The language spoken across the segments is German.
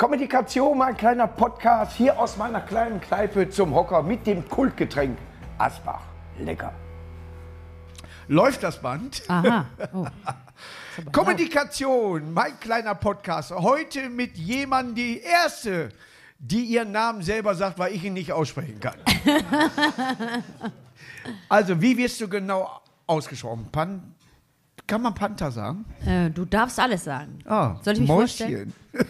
Kommunikation, mein kleiner Podcast hier aus meiner kleinen Kneipe zum Hocker mit dem Kultgetränk Asbach. Lecker. Läuft das Band? Aha. Oh. Kommunikation, mein kleiner Podcast. Heute mit jemandem, die erste, die ihren Namen selber sagt, weil ich ihn nicht aussprechen kann. also, wie wirst du genau ausgesprochen? Pan kann man Panther sagen? Äh, du darfst alles sagen. Ah, Soll ich mich Mäuschen.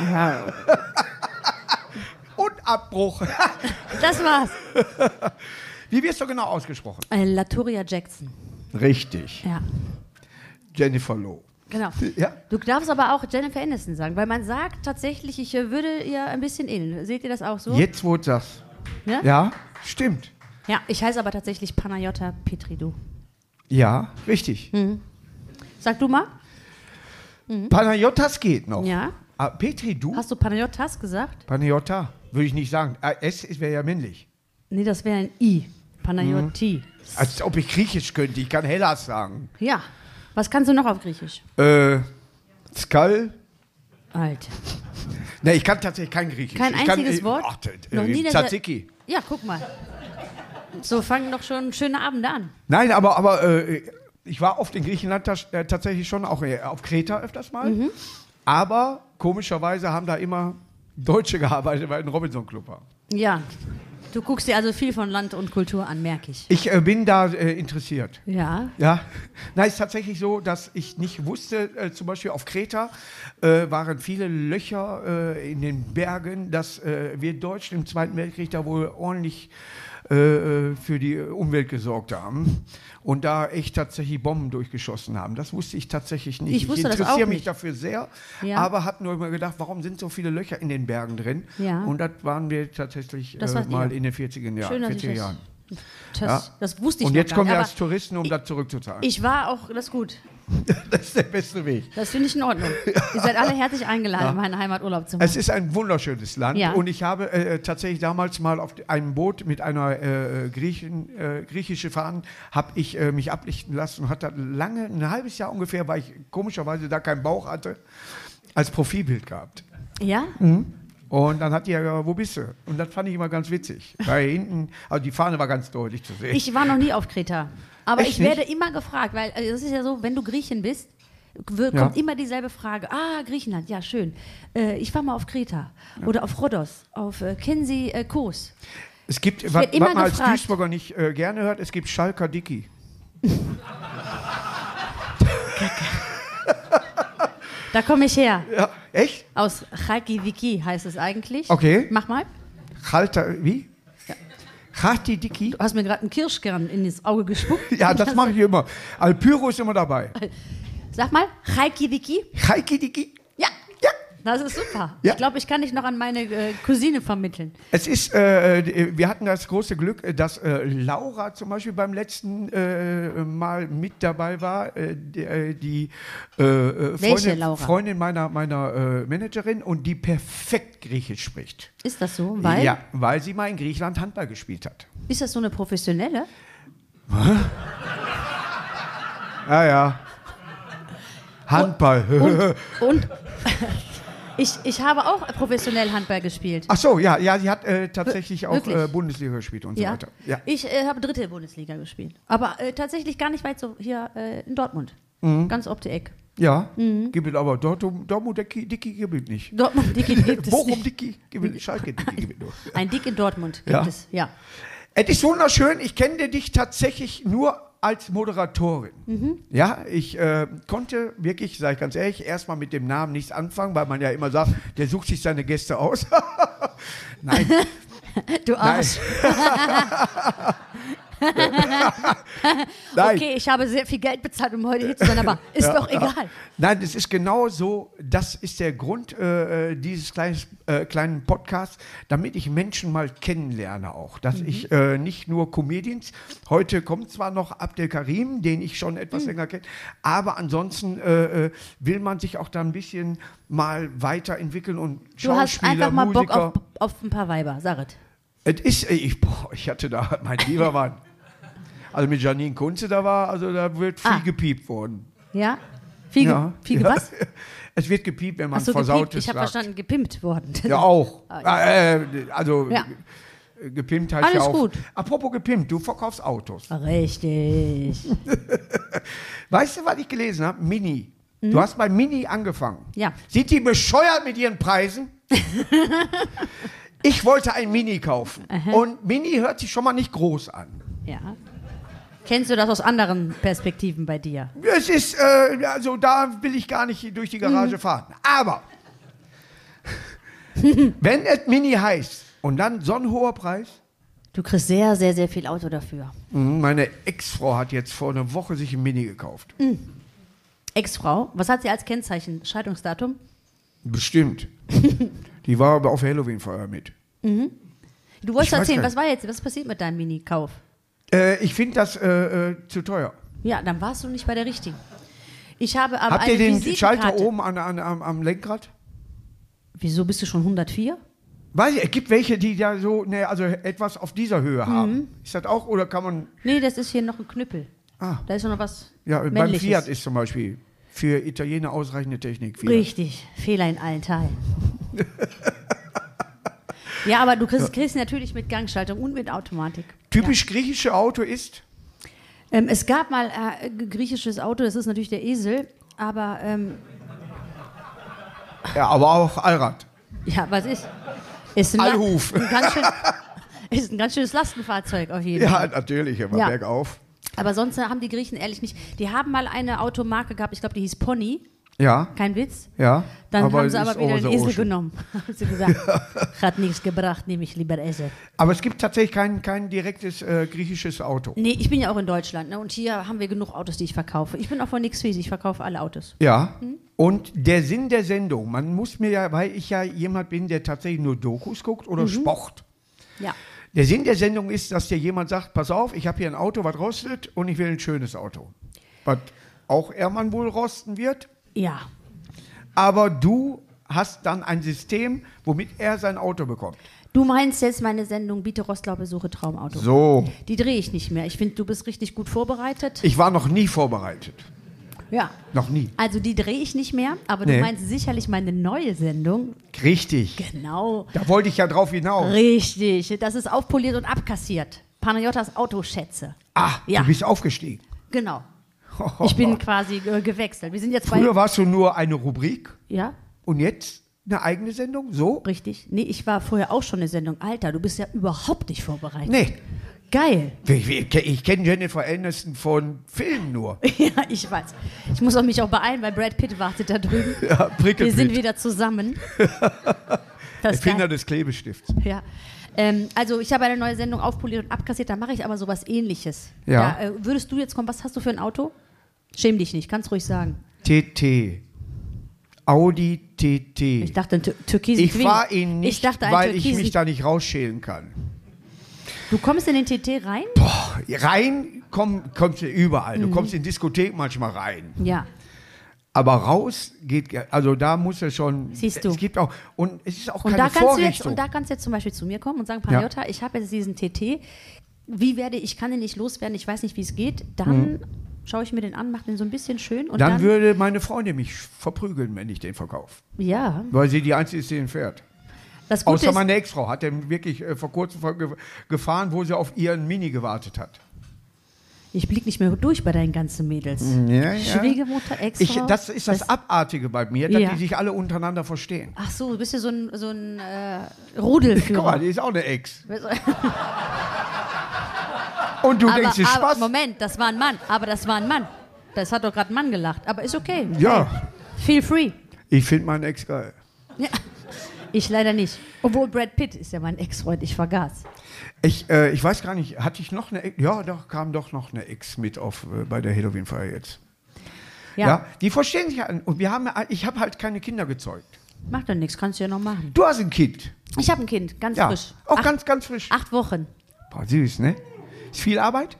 Ja. Und Abbruch. Das war's. Wie wirst du genau ausgesprochen? Äh, Latoria Jackson. Richtig. Ja, Jennifer Loh. genau. Ja. Du darfst aber auch Jennifer Aniston sagen, weil man sagt tatsächlich, ich äh, würde ihr ein bisschen ähneln. Seht ihr das auch so? Jetzt, du sagst. Ja? Ja, stimmt. Ja, ich heiße aber tatsächlich Panayota Petridou. Ja, richtig. Sag du mal. Panayotas geht noch. Ja. Ah, Petri, du? Hast du Panayotas gesagt? Panayota? Würde ich nicht sagen. Ah, S wäre ja männlich. Nee, das wäre ein I. Panayoti. Als ob ich Griechisch könnte. Ich kann Hellas sagen. Ja. Was kannst du noch auf Griechisch? Äh, Skal? Alter. Ne, ich kann tatsächlich kein Griechisch. Kein ich kann, einziges äh, Wort? Ach, äh, Noch nie, er- Tzatziki. Ja, guck mal. So fangen doch schon schöne Abende an. Nein, aber, aber äh, ich war oft in Griechenland äh, tatsächlich schon, auch äh, auf Kreta öfters mal. Mhm. Aber komischerweise haben da immer Deutsche gearbeitet, weil ein Robinson Club war. Ja. Du guckst dir also viel von Land und Kultur an, merke ich. Ich äh, bin da äh, interessiert. Ja. Ja, na, ist tatsächlich so, dass ich nicht wusste, äh, zum Beispiel auf Kreta äh, waren viele Löcher äh, in den Bergen, dass äh, wir Deutschen im Zweiten Weltkrieg da wohl ordentlich äh, äh, für die Umwelt gesorgt haben und da echt tatsächlich Bomben durchgeschossen haben. Das wusste ich tatsächlich nicht. Ich das interessiere mich nicht. dafür sehr, Ja. aber habe nur immer gedacht, warum sind so viele Löcher in den Bergen drin? Ja. Und das waren wir tatsächlich äh, mal ihr. in den 40er Jahren. Schön, dass ich 40er das- Jahren. Das, Ja. das wusste ich Und jetzt kommen wir als Touristen, um das zurückzuzahlen. Ich war auch, das ist gut. das ist der beste Weg. Das finde ich in Ordnung. Ihr seid alle herzlich eingeladen, meinen Heimaturlaub zu machen. Es ist ein wunderschönes Land Ja. und ich habe äh, tatsächlich damals mal auf einem Boot mit einer äh, Griechen, äh, griechische Fahnen habe ich äh, mich ablichten lassen und hatte lange, ein halbes Jahr ungefähr, weil ich komischerweise da keinen Bauch hatte, als Profilbild gehabt. Ja? Und dann hat die ja, gesagt, wo bist du? Und das fand ich immer ganz witzig. Weil hinten, also die Fahne war ganz deutlich zu sehen. Ich war noch nie auf Kreta. Aber Echt ich nicht? werde immer gefragt, weil also es ist ja so, wenn du Griechin bist, w- Ja. kommt immer dieselbe Frage. Ah, Griechenland, ja, schön. Äh, ich war mal auf Kreta oder auf Rhodos. Auf, äh, kennen Sie äh, Kos? es gibt, was, was man als gefragt. Duisburger nicht äh, gerne hört, es gibt Schalker Dicky. Da komme ich her. Ja, echt? Aus Chalkiviki heißt es eigentlich. Okay. Mach mal. Halter, wie? Hati Dicky? Du hast mir gerade einen Kirschkern in das Auge gespuckt. Ja, das mache ich immer. Alpyro ist immer dabei. Sag mal? Heiki Dicki? Ja. Ja. Das ist super. Ja. Ich glaube, ich kann dich noch an meine äh, Cousine vermitteln. Es ist, äh, die- wir hatten das große Glück, äh, dass äh, Laura zum Beispiel beim letzten äh, Mal mit dabei war, äh, die, äh, äh, äh, Freundin? Freundin meiner, meiner äh, Managerin und die perfekt Griechisch spricht. Ist das so? Weil? Ja, weil sie mal in Griechenland Handball gespielt hat. Ist das so eine professionelle? Ja, ja. Handball. Und, und ich, ich habe auch professionell Handball gespielt. Ach so, ja, ja, sie hat äh, tatsächlich auch äh, Bundesliga gespielt und so ja. weiter. Ja. Ich äh, habe dritte Bundesliga gespielt. Aber äh, tatsächlich gar nicht weit so hier äh, in Dortmund. Mhm. Ganz ob die Eck. Ja, gibt es aber Dortmund, Dortmund Dicky, Dicky gibt es nicht. Dortmund Dickie gibt es Bochum nicht. Dicky gibt es, Schalke Dicky gibt es nur. Ein Dick in Dortmund gibt Ja. es, ja. Es ist wunderschön, ich kenne dich tatsächlich nur als Moderatorin. Mhm. Ja, ich äh, konnte wirklich, sage ich ganz ehrlich, erstmal mit dem Namen nichts anfangen, weil man ja immer sagt, der sucht sich seine Gäste aus. Nein, Du. Arsch. nein. Okay, ich habe sehr viel Geld bezahlt, um heute hier zu sein, aber ist doch egal. Nein, es ist genau so, das ist der Grund äh, äh, dieses kleines, äh, kleinen Podcasts, damit ich Menschen mal kennenlerne auch. Dass ich äh, nicht nur Comedians, heute kommt zwar noch Abdel Karim, den ich schon etwas länger kenne, aber ansonsten äh, äh, will man sich auch da ein bisschen mal weiterentwickeln und Du hast Schauspieler, einfach mal Bock Musiker. auf, auf ein paar Weiber, sag es. Ist, ich, boah, ich hatte da, mein lieber Mann, also mit Janine Kunze da war, also da wird viel Ah. gepiept worden. Ja? Fiege, Ja, Fiege ja. was? Es wird gepiept, wenn man Achso, versaut gepimpt. Ich habe verstanden, gepimpt worden. Ja, auch. Ah, Äh, also, Ja. gepimpt heißt ja Alles auch. gut. Apropos gepimpt, du verkaufst Autos. Richtig. Weißt du, was ich gelesen habe? Mini. Du hast bei Mini angefangen. Mhm. Ja. Sind die bescheuert mit ihren Preisen? ich wollte ein Mini kaufen. Und Mini hört sich schon mal nicht groß an. Ja. Kennst du das aus anderen Perspektiven bei dir? Es ist, äh, also da will ich gar nicht durch die Garage Mhm. fahren. Aber, wenn es Mini heißt und dann so ein hoher Preis, Du kriegst sehr, sehr, sehr viel Auto dafür. Mhm, meine Ex-Frau hat jetzt vor einer Woche sich ein Mini gekauft. Mhm. Ex-Frau, was hat sie als Kennzeichen? Scheidungsdatum? Bestimmt. Die war aber auf Halloween-Feuer mit. Du wolltest Ich erzählen, was war jetzt, was ist passiert mit deinem Mini-Kauf? Äh, ich finde das äh, äh, zu teuer. Ja, dann warst du nicht bei der richtigen. Ich habe aber Habt ihr den. Schalter oben an, an, am, am Lenkrad? Wieso bist du schon 104? Weiß ich, es gibt welche, die da so, ne, also etwas auf dieser Höhe Mhm. haben. Ist das auch, oder kann man, Nee, das ist hier noch ein Knüppel. ah, Da ist noch was ja, beim Männliches. Fiat ist zum Beispiel für Italiener ausreichende Technik. Fiat. Richtig, Fehler in allen Teilen. ja, aber du kriegst, kriegst natürlich mit Gangschaltung und mit Automatik. Typisch griechische Auto ist, Ähm, es gab mal äh, ein griechisches Auto, das ist natürlich der Esel, aber ähm, ja, aber auch Allrad. ja, was ist? Ist ein, Allhuf. ein ganz schön, ist ein ganz schönes Lastenfahrzeug auf jeden Ja, Fall. natürlich, immer Ja. bergauf. Aber sonst haben die Griechen ehrlich nicht. Die haben mal eine Automarke gehabt, ich glaube, die hieß Pony. Ja, Kein Witz. ja. Dann haben es sie aber wieder den Esel ocean. genommen. haben sie gesagt, hat nichts gebracht, nehme ich lieber Esel. Aber es gibt tatsächlich kein, kein direktes äh, griechisches Auto. Nee, ich bin ja auch in Deutschland ne? und hier haben wir genug Autos, die ich verkaufe. Ich bin auch von nix fies, ich verkaufe alle Autos. Ja. Hm? Und der Sinn der Sendung, man muss mir ja, weil ich ja jemand bin, der tatsächlich nur Dokus guckt oder Mhm. Sport. Ja. Der Sinn der Sendung ist, dass dir jemand sagt, pass auf, ich habe hier ein Auto, was rostet und ich will ein schönes Auto. Was auch Ehrmann wohl rosten wird. Ja. Aber du hast dann ein System, womit er sein Auto bekommt. Du meinst jetzt meine Sendung Biete Rostlau besuche Traumauto. So. Die drehe ich nicht mehr. Ich finde, du bist richtig gut vorbereitet. Ich war noch nie vorbereitet. Ja. Noch nie. Also die drehe ich nicht mehr, aber Nee. du meinst sicherlich meine neue Sendung. Richtig. Genau. Da wollte ich ja drauf hinaus. Richtig. Das ist aufpoliert und abkassiert. Panayottas Autoschätze. Ah, Ja. du bist aufgestiegen. Genau. Ich bin quasi äh, gewechselt. Wir sind jetzt. Früher warst du nur eine Rubrik Ja, und jetzt eine eigene Sendung? So? richtig. Nee, ich war vorher auch schon eine Sendung. Alter, du bist ja überhaupt nicht vorbereitet. Nee. Geil. Ich, ich, ich kenne Jennifer Aniston von Filmen nur. Ja, ich weiß. Ich muss auch mich auch beeilen, weil Brad Pitt wartet da drüben. Ja, Wir sind wieder zusammen. Das ist Erfinder geil. des Klebestifts. Ja. Ähm, also ich habe eine neue Sendung aufpoliert und abkassiert, da mache ich aber sowas ähnliches. Ja. Da, äh, würdest du jetzt kommen, was hast du für ein Auto? Schäm dich nicht, kannst ruhig sagen. TT. Audi TT. Ich dachte, ein Tür- türkisen Ich fahre ihn nicht, ich dachte, weil ich mich da nicht rausschälen kann. Du kommst in den TT rein? Boah, rein komm, kommst du überall. Mhm. Du kommst in Diskothek manchmal rein. Ja. Aber raus geht, ge- also da muss er schon. Siehst du. Es gibt auch, und es ist auch Und keine da, kannst du jetzt, und da kannst du jetzt zum Beispiel zu mir kommen und sagen, Panayota, ich habe jetzt diesen TT. Wie werde ich, kann den nicht loswerden, ich weiß nicht, wie es geht. Dann schaue ich mir den an, mache den so ein bisschen schön. Und Mhm. dann, dann, würde meine Freundin mich verprügeln, wenn ich den verkaufe. ja, Weil sie die Einzige ist, die den fährt. Außer meine Ex-Frau hat den wirklich äh, vor kurzem gefahren, wo sie auf ihren Mini gewartet hat. Ich blicke nicht mehr durch bei deinen ganzen Mädels. Ja, ja. Schwiegermutter, Ich, Ex-Frau. das ist das, Abartige bei mir, dass Ja. die sich alle untereinander verstehen. Ach so, du bist ja so ein, so ein äh, Guck mal, Rudelführer. die ist auch eine Ex. Und du aber, denkst, ist Spaß? Moment, das war ein Mann. Aber das war ein Mann. Das hat doch gerade ein Mann gelacht. Aber ist okay. Ja. Feel free. Ich finde meinen Ex geil. Ja. Ich leider nicht. Obwohl Brad Pitt ist ja mein Ex-Freund. Ich vergaß. Ich, äh, ich weiß gar nicht, hatte ich noch eine Ex? Ja, doch, kam doch noch eine Ex mit auf äh, bei der Halloween-Feier jetzt. Ja, die verstehen sich an. Und wir haben, ja- ich habe halt keine Kinder gezeugt. macht doch nichts. Kannst du ja noch machen. Du hast ein Kind. Ich habe ein Kind. Ganz Ja, frisch. auch acht, ganz, ganz frisch. acht Wochen. Boah, süß, ne? Ist viel Arbeit?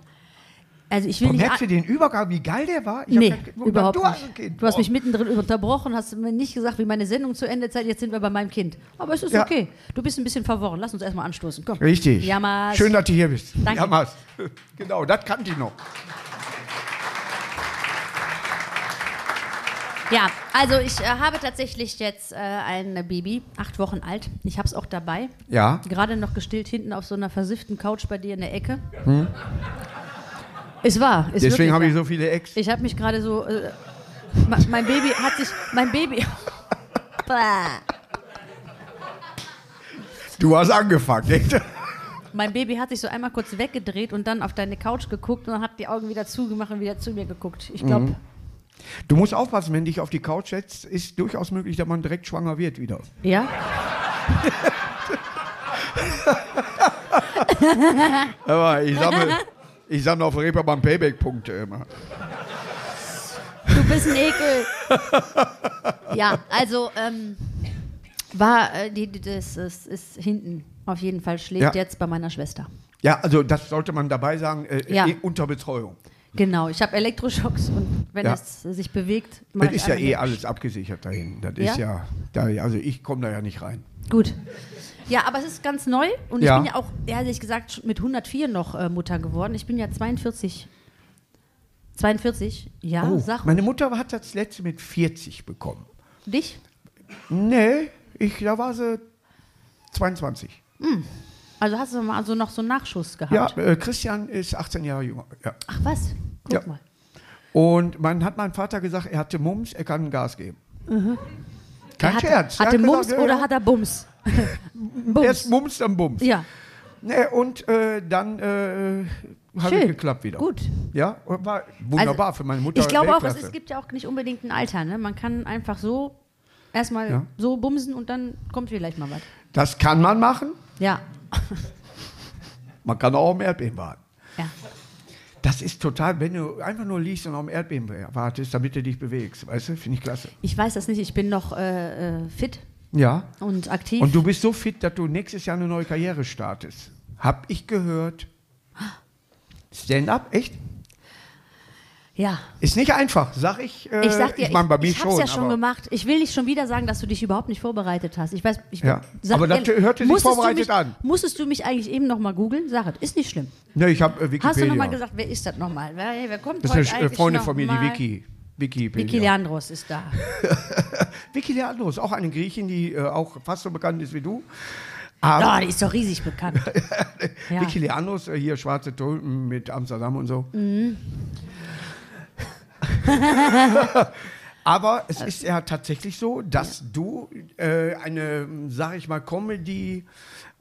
Also ich will Boah, nicht... merkst du den Übergang, wie geil der war? Ich Nee, Kind. überhaupt du nicht. Kind. Du hast mich mittendrin unterbrochen, hast mir nicht gesagt, wie meine Sendung zu Ende ist. Jetzt sind wir bei meinem Kind. Aber es ist Ja. okay. Du bist ein bisschen verworren. Lass uns erstmal anstoßen. Komm. Richtig. Jammers. Schön, dass du hier bist. Danke. Jammers. Genau, das kannte ich noch. Ja, also ich äh, habe tatsächlich jetzt äh, ein Baby, acht Wochen alt. Ich habe es auch dabei. Ja. Gerade noch gestillt hinten auf so einer versifften Couch bei dir in der Ecke. Hm. Ist wahr. Ist Deswegen habe ich so viele Ex. Ich habe mich gerade so. Äh, mein Baby hat sich. Mein Baby. Du hast angefangen, echt? mein Baby hat sich so einmal kurz weggedreht und dann auf deine Couch geguckt und dann hat die Augen wieder zugemacht und wieder zu mir geguckt. Ich glaube. Du musst aufpassen, wenn dich auf die Couch setzt, ist durchaus möglich, dass man direkt schwanger wird wieder. Ja? Aber ich sammle, ich sammle auf Reeperbahn Payback-Punkte immer. Du bist ein Ekel. ja, also ähm, war äh, die, das, das ist hinten auf jeden Fall schlägt Ja. jetzt bei meiner Schwester. Ja, also das sollte man dabei sagen, äh, Ja. eh unter Betreuung. Genau, ich habe Elektroschocks und wenn Ja. es sich bewegt, Das ist ja eh alles abgesichert dahin. Das ist ja, da, also ich komme da ja nicht rein. Gut. Ja, aber es ist ganz neu und Ja. ich bin ja auch, ehrlich gesagt, mit 104 noch äh, Mutter geworden. Ich bin ja 42. 42? Ja, oh, sag meine Mutter hat das letzte mit 40 bekommen. dich. Nee, ich, da war sie 22. Also hast du mal so noch so einen Nachschuss Ja, gehabt. äh, Christian ist 18 Jahre jünger. Ja. Ach was? Guck Ja. mal. Und man hat meinem Vater gesagt, er hatte Mumps, er kann Gas geben. Kein Mhm. Hat, Scherz. Er Hatte hat Mums gesagt, ja, oder ja. hat er Bums? Erst Mumps, dann Bums. Ja. Nee, und äh, dann äh, hat es geklappt wieder. Gut. Ja, war wunderbar Also, für meine Mutter. Ich glaube auch, es, es gibt ja auch nicht unbedingt ein Alter. Ne? Man kann einfach so erstmal Ja. so bumsen und dann kommt vielleicht mal was. Das kann man machen. Ja. Man kann auch am Erdbeben warten. ja. Das ist total, wenn du einfach nur liegst und am Erdbeben wartest, damit du dich bewegst. Weißt du, finde ich klasse. Ich weiß das nicht, ich bin noch äh, äh, fit Ja. und aktiv. Und du bist so fit, dass du nächstes Jahr eine neue Karriere startest. Hab ich gehört. Stand-up, echt? ja. Ist nicht einfach, sag ich. Äh, Ich sag dir, ich, mein, mir ich hab's schon. ja schon gemacht. Ich will nicht schon wieder sagen, dass du dich überhaupt nicht vorbereitet hast. Ich weiß, ich Ja. Aber das hörte sich vorbereitet mich, an. Musstest du mich eigentlich eben noch mal googeln? Sag es, ist nicht schlimm. Ne, ich habe äh, Wikipedia. Hast du noch mal gesagt, wer ist das noch mal? Wer, wer kommt das heute ist eine Freundin von mir, die. Wikipedia. Vicky Leandros ist da. Vicky Leandros, auch eine Griechin, die äh, auch fast so bekannt ist wie du. Aber Ja, die ist doch riesig bekannt. ja. Vicky Leandros, äh, hier Schwarze Tulpen mit Amsterdam und so. Mhm. Aber es ist ja tatsächlich so, dass du äh, eine, sag ich mal, Comedy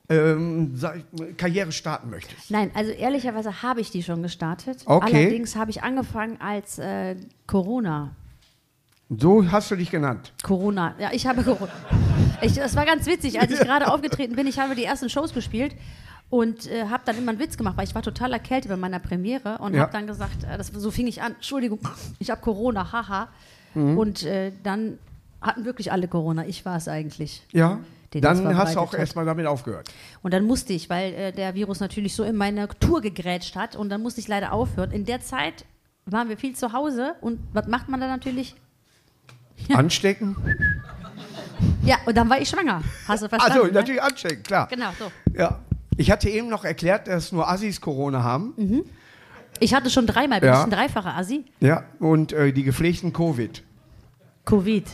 ähm, ich, Karriere starten möchtest. Nein, also ehrlicherweise habe ich die schon gestartet. Okay. Allerdings habe ich angefangen als äh, Corona. So hast du dich genannt. Corona. Ja, ich habe Corona. Ich, das war ganz witzig, als ich gerade aufgetreten bin. Ich habe die ersten Shows gespielt und äh, habe dann immer einen Witz gemacht, weil ich war total erkältet bei meiner Premiere und Ja. habe dann gesagt, äh, das, so fing ich an, Entschuldigung, ich habe Corona, haha. Mhm. Und äh, dann hatten wirklich alle Corona. Ich war es eigentlich. Ja. Den Dann hast du auch erstmal damit aufgehört. Und dann musste ich, weil äh, der Virus natürlich so in meine Tour gegrätscht hat und dann musste ich leider aufhören. In der Zeit waren wir viel zu Hause und was macht man da natürlich? Anstecken? Ja, und dann war ich schwanger. Hast du verstanden? Also ne? natürlich anstecken, klar. Genau, so. Ja. Ich hatte eben noch erklärt, dass nur Assis Corona haben. Mhm. Ich hatte schon dreimal, bin Ja. ich ein dreifacher Assi. Ja. Und äh, die gepflegten Covid. Covid.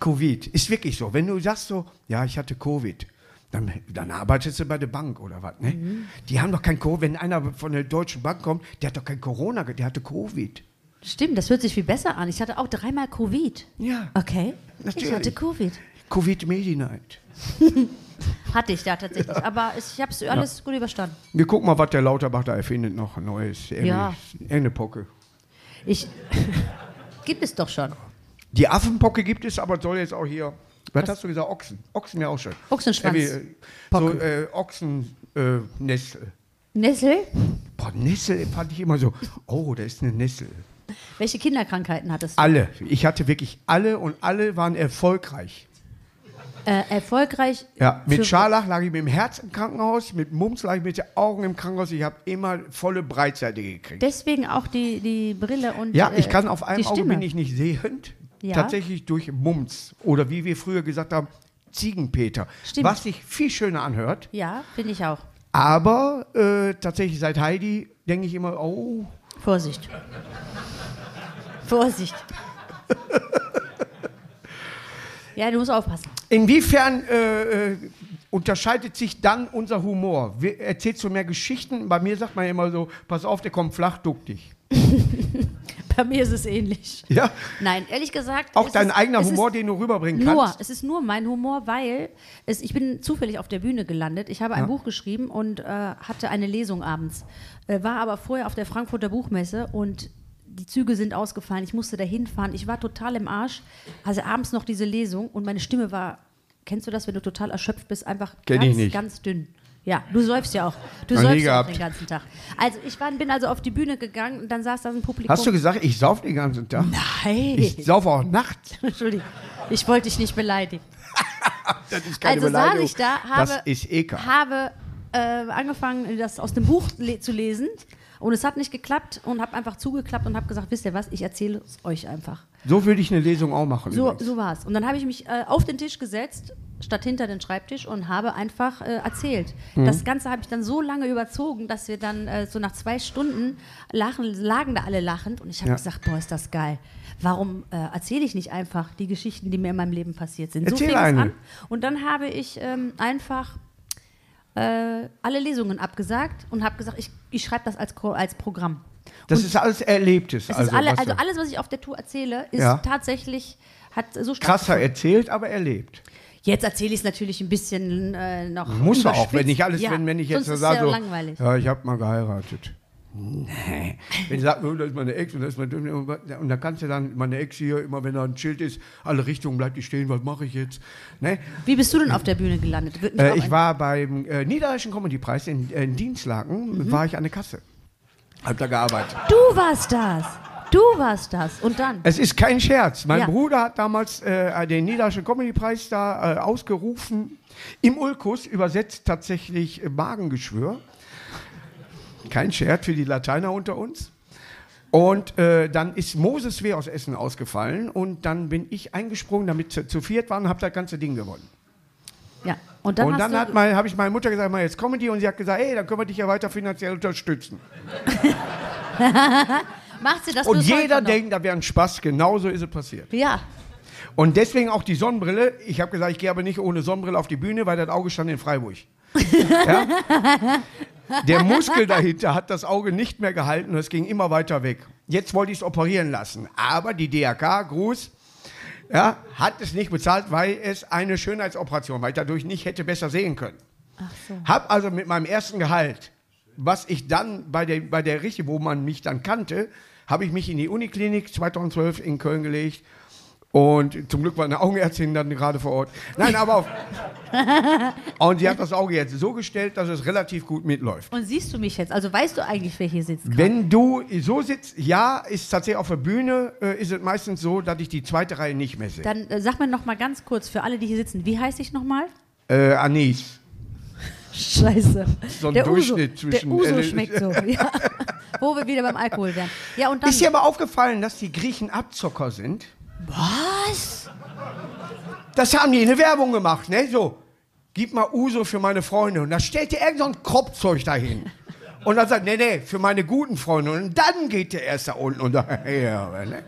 Covid. Ist wirklich so. Wenn du sagst so, ja, ich hatte Covid, dann, dann arbeitest du bei der Bank oder was, ne? Mhm. Die haben doch kein Covid. Wenn einer von der Deutschen Bank kommt, der hat doch kein Corona, der hatte Covid. Stimmt, das hört sich viel besser an. Ich hatte auch dreimal Covid. Ja. Okay. Ich Natürlich. hatte Covid. Covid Medi Night. Hatte ich da tatsächlich. Aber es- ich habe es alles gut überstanden. Wir gucken mal, was der Lauterbach da erfindet noch Neues. Irgende- Ja. Irgendeine Pocke. Ich. Gibt es doch schon. Die Affenpocke gibt es, aber soll jetzt auch hier. Was, hast du gesagt? Ochsen. Ochsen ja auch schön. Ochsenschwanz. Irgendwie, äh, So äh, Ochsen äh, Nessel. Nessel? Boah, Nessel fand ich immer so. Oh, da ist eine Nessel. Welche Kinderkrankheiten hattest du? Alle. Ich hatte wirklich alle und alle waren erfolgreich. Äh, erfolgreich. Ja, mit Scharlach lag ich mit dem Herz im Krankenhaus, mit Mumps lag ich mit den Augen im Krankenhaus. Ich habe immer volle Breitseite gekriegt. Deswegen auch die, die Brille und. Ja, äh, ich kann auf einem Auge bin ich nicht sehend. Ja. Tatsächlich durch Mumps. Oder wie wir früher gesagt haben, Ziegenpeter. Stimmt. Was sich viel schöner anhört. Ja, finde ich auch. Aber äh, tatsächlich seit Heidi denke ich immer, oh, Vorsicht. Vorsicht. Ja, du musst aufpassen. Inwiefern äh, äh, unterscheidet sich dann unser Humor? Wie- Erzählst du mehr Geschichten? Bei mir sagt man immer so, pass auf, der kommt flach, duck dich. Bei mir ist es ähnlich. Ja? Nein, ehrlich gesagt. Auch dein ist- eigener Humor, den du rüberbringen Nur, kannst? es ist nur mein Humor, weil es, ich bin zufällig auf der Bühne gelandet. Ich habe ein Ja. Buch geschrieben und äh, hatte eine Lesung abends. Äh, war aber vorher auf der Frankfurter Buchmesse und die Züge sind ausgefallen. Ich musste da hinfahren. Ich war total im Arsch. Also abends noch diese Lesung und meine Stimme war, kennst du das, wenn du total erschöpft bist? Einfach Kenn ganz, ganz dünn. Ja, du säufst ja auch. Du Noch säufst ja auch den ganzen Tag. Also ich war, bin also auf die Bühne gegangen und dann saß da ein Publikum. Hast du gesagt, ich sauf den ganzen Tag? Nein. Ich sauf auch nachts. Entschuldigung. Ich wollte dich nicht beleidigen. Das ist keine Also saß ich da, habe, das ist habe äh, angefangen, das aus dem Buch le zu lesen und es hat nicht geklappt und habe einfach zugeklappt und habe gesagt, wisst ihr was, ich erzähle es euch einfach. So würde ich eine Lesung auch machen. So, übrigens. so war es. Und dann habe ich mich äh, auf den Tisch gesetzt, statt hinter den Schreibtisch und habe einfach äh, erzählt. Mhm. Das Ganze habe ich dann so lange überzogen, dass wir dann äh, so nach zwei Stunden lachen, lagen da alle lachend und ich habe Ja. gesagt, boah, ist das geil. Warum äh, erzähle ich nicht einfach die Geschichten, die mir in meinem Leben passiert sind? Erzähl so fing es eine. an. Und dann habe ich ähm, einfach äh, alle Lesungen abgesagt und habe gesagt, ich, ich schreibe das als, als Programm. Das ist alles Erlebtes. Es also, ist alle, also alles, was ich auf der Tour erzähle, ist Ja. tatsächlich, hat so krasser erzählt, aber erlebt. Jetzt erzähle ich es natürlich ein bisschen äh, noch. Muss auch, wenn nicht alles, ja, wenn, wenn ich jetzt sonst so ist sage, so, langweilig. ja, ich habe mal geheiratet. Nee. Wenn ich sage, oh, das ist meine Ex und das ist meine, und dann kannst du dann, meine Ex hier, immer wenn da ein Schild ist, alle Richtungen bleibt die stehen, was mache ich jetzt? Ne? Wie bist du denn auf der Bühne gelandet? Äh, ich war beim äh, Niederländischen Comedy-Preis in, äh, in Dienstlaken, Mhm. war ich an der Kasse. Hab da gearbeitet. Du warst das. Du warst das. Und dann? Es ist kein Scherz. Mein Ja. Bruder hat damals äh, den Niederländischen Comedy-Preis da äh, ausgerufen. Im Ulkus übersetzt tatsächlich äh, Magengeschwür. Kein Scherz für die Lateiner unter uns. Und äh, dann ist Moses Wehr aus Essen ausgefallen und dann bin ich eingesprungen, damit zu, zu viert waren und habe das ganze Ding gewonnen. Ja. Und dann, und dann hat habe ich meiner Mutter gesagt, mal jetzt Comedy und sie hat gesagt, hey, dann können wir dich ja weiter finanziell unterstützen. macht sie das Und jeder denkt, da wäre ein Spaß, genauso ist es passiert. Ja. Und deswegen auch die Sonnenbrille. Ich habe gesagt, ich gehe aber nicht ohne Sonnenbrille auf die Bühne, weil das Auge stand in Freiburg. ja? Der Muskel dahinter hat das Auge nicht mehr gehalten und es ging immer weiter weg. Jetzt wollte ich es operieren lassen. Aber die DRK, Gruß, ja, hat es nicht bezahlt, weil es eine Schönheitsoperation war, weil ich dadurch nicht hätte besser sehen können. Ach so. Hab also mit meinem ersten Gehalt, was ich dann bei der, bei der Riche, wo man mich dann kannte, habe ich mich in die Uniklinik 2012 in Köln gelegt. Und zum Glück war eine Augenärztin dann gerade vor Ort. Nein, aber auf. Und sie hat das Auge jetzt so gestellt, dass es relativ gut mitläuft. Und siehst du mich jetzt? Also weißt du eigentlich, wer hier sitzt? Wenn du so sitzt, ja, ist tatsächlich auf der Bühne, äh, ist es meistens so, dass ich die zweite Reihe nicht mehr sehe. Dann äh, sag mir noch mal ganz kurz für alle, die hier sitzen, wie heißt ich noch mal? Äh, Anis. Scheiße. So ein der Durchschnitt Uso, zwischen- Der Uso äh, schmeckt so. Ja. Wo wir wieder beim Alkohol wären. Ja, und dann. Ist dir aber aufgefallen, dass die Griechen Abzocker sind? Was? Das haben die in der Werbung gemacht, ne? So, gib mal Uso für meine Freunde. Und da stellt ihr irgend so ein Kropfzeug dahin. Und dann sagt, nee, nee, für meine guten Freunde. Und dann geht der erst da unten und daher.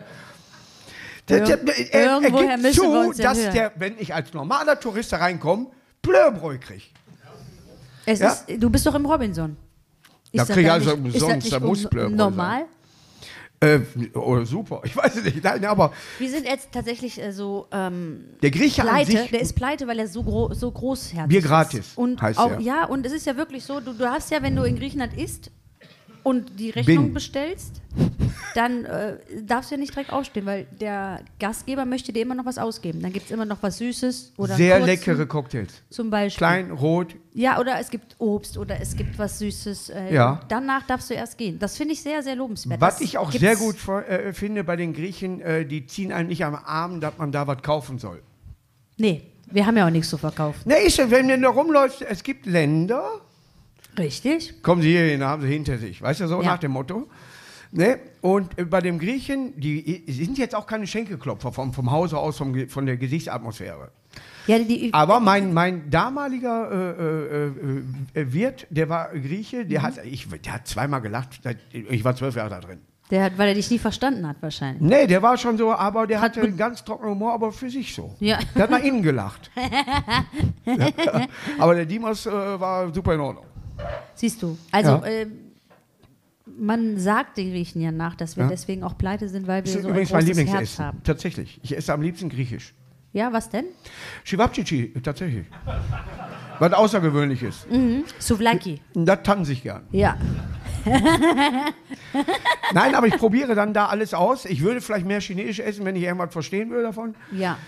Ne? Der, der, der, er, er gibt zu, ja dass hören. der, wenn ich als normaler Tourist da reinkomme, Blörbräu kriege. Ja. ist, du bist doch im Robinson. Da das krieg ich also nicht- ist umsonst, da muss um- Blörbräu Normal? Äh, oh, super, ich weiß es nicht. Nein, aber Wir sind jetzt tatsächlich äh, so ähm, der Grieche an pleite. sich, Der ist pleite, weil er so, gro so großherzig Bier ist. gratis, Und heißt auch, er. ja, und es ist ja wirklich so, du, du hast ja, wenn du in Griechenland isst und die Rechnung Bin. bestellst, dann äh, darfst du ja nicht direkt aufstehen, weil der Gastgeber möchte dir immer noch was ausgeben. Dann gibt es immer noch was Süßes oder sehr kurzen, leckere Cocktails. Zum Beispiel. Klein, rot, Ja, oder es gibt Obst oder es gibt was Süßes. Äh, Ja. Danach darfst du erst gehen. Das finde ich sehr, sehr lobenswert. Was Das ich auch sehr gut äh, finde bei den Griechen, äh, die ziehen einem nicht am Arm, dass man da was kaufen soll. Nee, wir haben ja auch nichts zu verkaufen. Ne, ist ja, wenn du da rumläufst, es gibt Länder, Richtig? kommen sie hier hin, haben sie hinter sich, weißt du, so Ja. nach dem Motto. Ne? Und äh, bei dem Griechen, die sind jetzt auch keine Schenkelklopfer vom, vom Hause aus, vom, von der Gesichtsatmosphäre. Ja, die, Aber mein, mein damaliger äh, äh, äh, Wirt, der war Grieche, Mhm. der, hat, ich, der hat zweimal gelacht, ich war zwölf Jahre da drin. Der hat, weil er dich nie verstanden hat, wahrscheinlich. Nee, der war schon so, aber der Hat hatte einen ganz trockenen Humor, aber für sich so. Ja. Der hat nach innen gelacht. ja. Aber der Dimas äh, war super in Ordnung. Siehst du. Also, Ja. äh, man sagt den Griechen ja nach, dass wir Ja. deswegen auch pleite sind, weil wir Das ist so ein großes Herz haben. Tatsächlich. Ich esse am liebsten griechisch. Ja, was denn? Chivapchichi, tatsächlich. Was Außergewöhnliches. Souvlaki. Und Das tanze ich gern. Ja. Nein, aber ich probiere dann da alles aus. Ich würde vielleicht mehr Chinesisch essen, wenn ich irgendwas verstehen würde davon. Ja.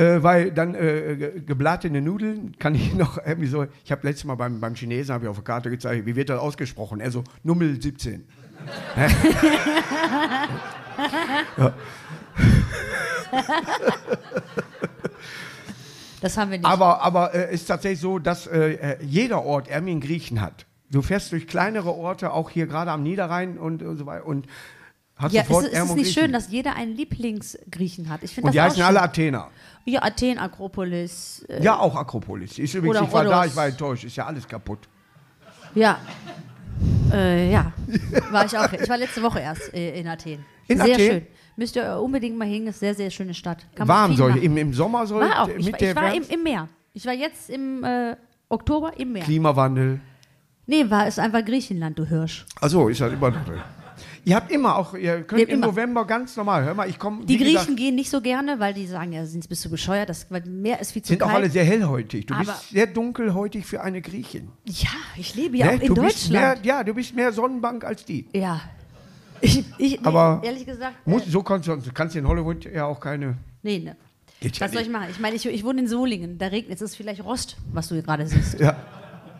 Äh, weil dann äh, ge- gebratene Nudeln kann ich noch irgendwie so. Ich habe letztes Mal beim, beim Chinesen habe ich auf der Karte gezeigt, wie wird das ausgesprochen? Er so Nummel 17. Hä? ja. Das haben wir nicht. Aber aber es äh, ist tatsächlich so, dass äh, äh, jeder Ort irgendwie einen Griechen hat. Du fährst durch kleinere Orte, auch hier gerade am Niederrhein und, und so weiter und hast ja, ist, sofort ist es irgendwo nicht Griechen. schön, dass jeder einen Lieblingsgriechen hat? Ich und das die heißen alle Athener. Ja, Athen, Akropolis. Äh, Ja, auch Akropolis. Ist übrigens, Oder ich war da, Rhodos. ich war enttäuscht. Ist ja alles kaputt. ja. Äh, ja, war ich auch. Ich war letzte Woche erst äh, in Athen. In sehr Athen? schön. Müsst ihr unbedingt mal hin, ist eine sehr, sehr schöne Stadt. Kann Warm soll im, im Sommer soll War auch. mit Ich, war- der ich war im, im Meer. Ich war jetzt im äh, Oktober im Meer. Klimawandel. Nee, war es einfach Griechenland, du Hirsch. Also ist das immer noch drin. Ihr habt immer auch, ihr könnt im immer. November ganz normal, hör mal, ich komme, Die Griechen gehen nicht so gerne, weil die sagen, ja, sind bist du bescheuert, das weil Meer ist viel zu sind auch kalt. alle sehr hellhäutig. Du bist sehr dunkelhäutig für eine Griechin. ja, ich lebe ja Ne? auch in du bist mehr, Deutschland. ja, du bist mehr Sonnenbank als die. Ja. Ich, ich, nee, Aber ehrlich gesagt, Muss, äh, so kannst du, du kannst in Hollywood ja auch keine. nee, ne. Geht ja Was soll ich machen? Ich meine, ich, ich wohne in Solingen, da regnet es, ist vielleicht Rost, was du hier gerade siehst. Ja,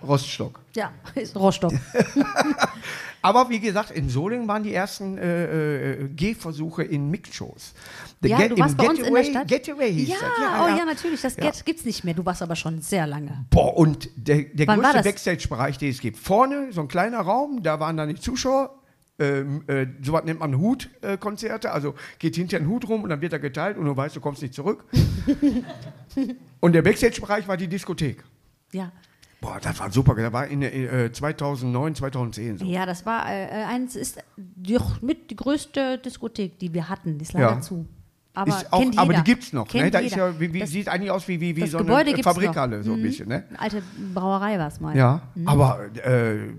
Roststock. Ja, ist Rostock. Aber wie gesagt, in Solingen waren die ersten äh, äh, Gehversuche in Mixshows. Ja, Get- du warst bei uns in der Getaway- Stadt. Getaway hieß ja, das. oh ja, natürlich, das Ja. Get gibt's nicht mehr. Du warst aber schon sehr lange. Boah, und der, der Wann größte? Backstage-Bereich, den es gibt. Vorne so ein kleiner Raum, da waren dann die Zuschauer. Ähm, äh, sowas nennt man Hutkonzerte, Konzerte. also geht hinter ein Hut rum und dann wird er geteilt und du weißt, du kommst nicht zurück. und der Backstage-Bereich war die Diskothek. Ja. Boah, das war super. Das war in äh, 2009, 2010 so. Ja, das war äh, äh, eins ist die, mit die größte Diskothek, die wir hatten. Die ist leider Ja. zu. Aber, ist auch, aber die gibt es noch. Ne? Da ist ja, wie, wie, das, sieht eigentlich aus wie, wie, wie so eine Gebäude noch. Fabrikhalle, so ein Mhm. bisschen. Ne? Eine alte Brauerei war es mal. Ja, aber äh,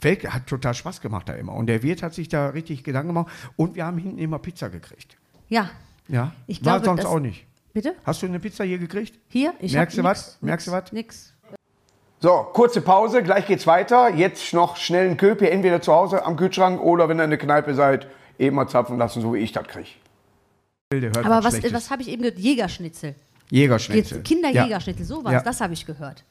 Felke hat total Spaß gemacht da immer. Und der Wirt hat sich da richtig Gedanken gemacht. Und wir haben hinten immer Pizza gekriegt. Ja. Ja, Ich war glaube, sonst auch nicht. Bitte? Hast du eine Pizza hier gekriegt? Hier? Ich Merkst du was? Merkst du was? Nix. So, kurze Pause, gleich geht's weiter. Jetzt noch schnell einen Köpi, entweder zu Hause am Kühlschrank oder wenn ihr in der Kneipe seid, eben mal zapfen lassen, so wie ich das kriege. Aber was, was habe ich eben gehört? Jägerschnitzel. Jägerschnitzel. Kinderjägerschnitzel, sowas, Ja. das habe ich gehört.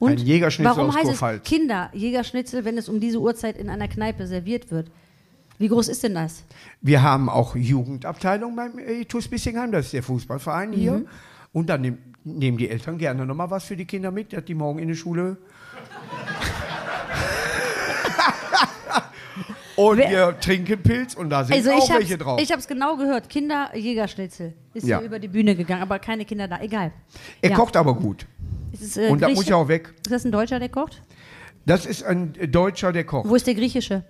Ein Jägerschnitzel warum aus heißt Kurpfalz. es Kinderjägerschnitzel, wenn es um diese Uhrzeit in einer Kneipe serviert wird? Wie groß ist denn das? Wir haben auch Jugendabteilung beim äh, TuS Bissingheim, das ist der Fußballverein hier. Und dann nehm, nehmen die Eltern gerne nochmal was für die Kinder mit, dass die morgen in der Schule. und Wer- wir trinken Pilz und da sind Also auch ich habe welche drauf. ich hab's genau gehört. Kinderjägerschnitzel ist Ja. hier über die Bühne gegangen, aber keine Kinder da. Egal. er Ja. kocht aber gut. Ist es, äh, Und da muss ja auch weg. Ist das ein Deutscher, der kocht? Das ist ein äh, Deutscher, der kocht. Wo ist der griechische?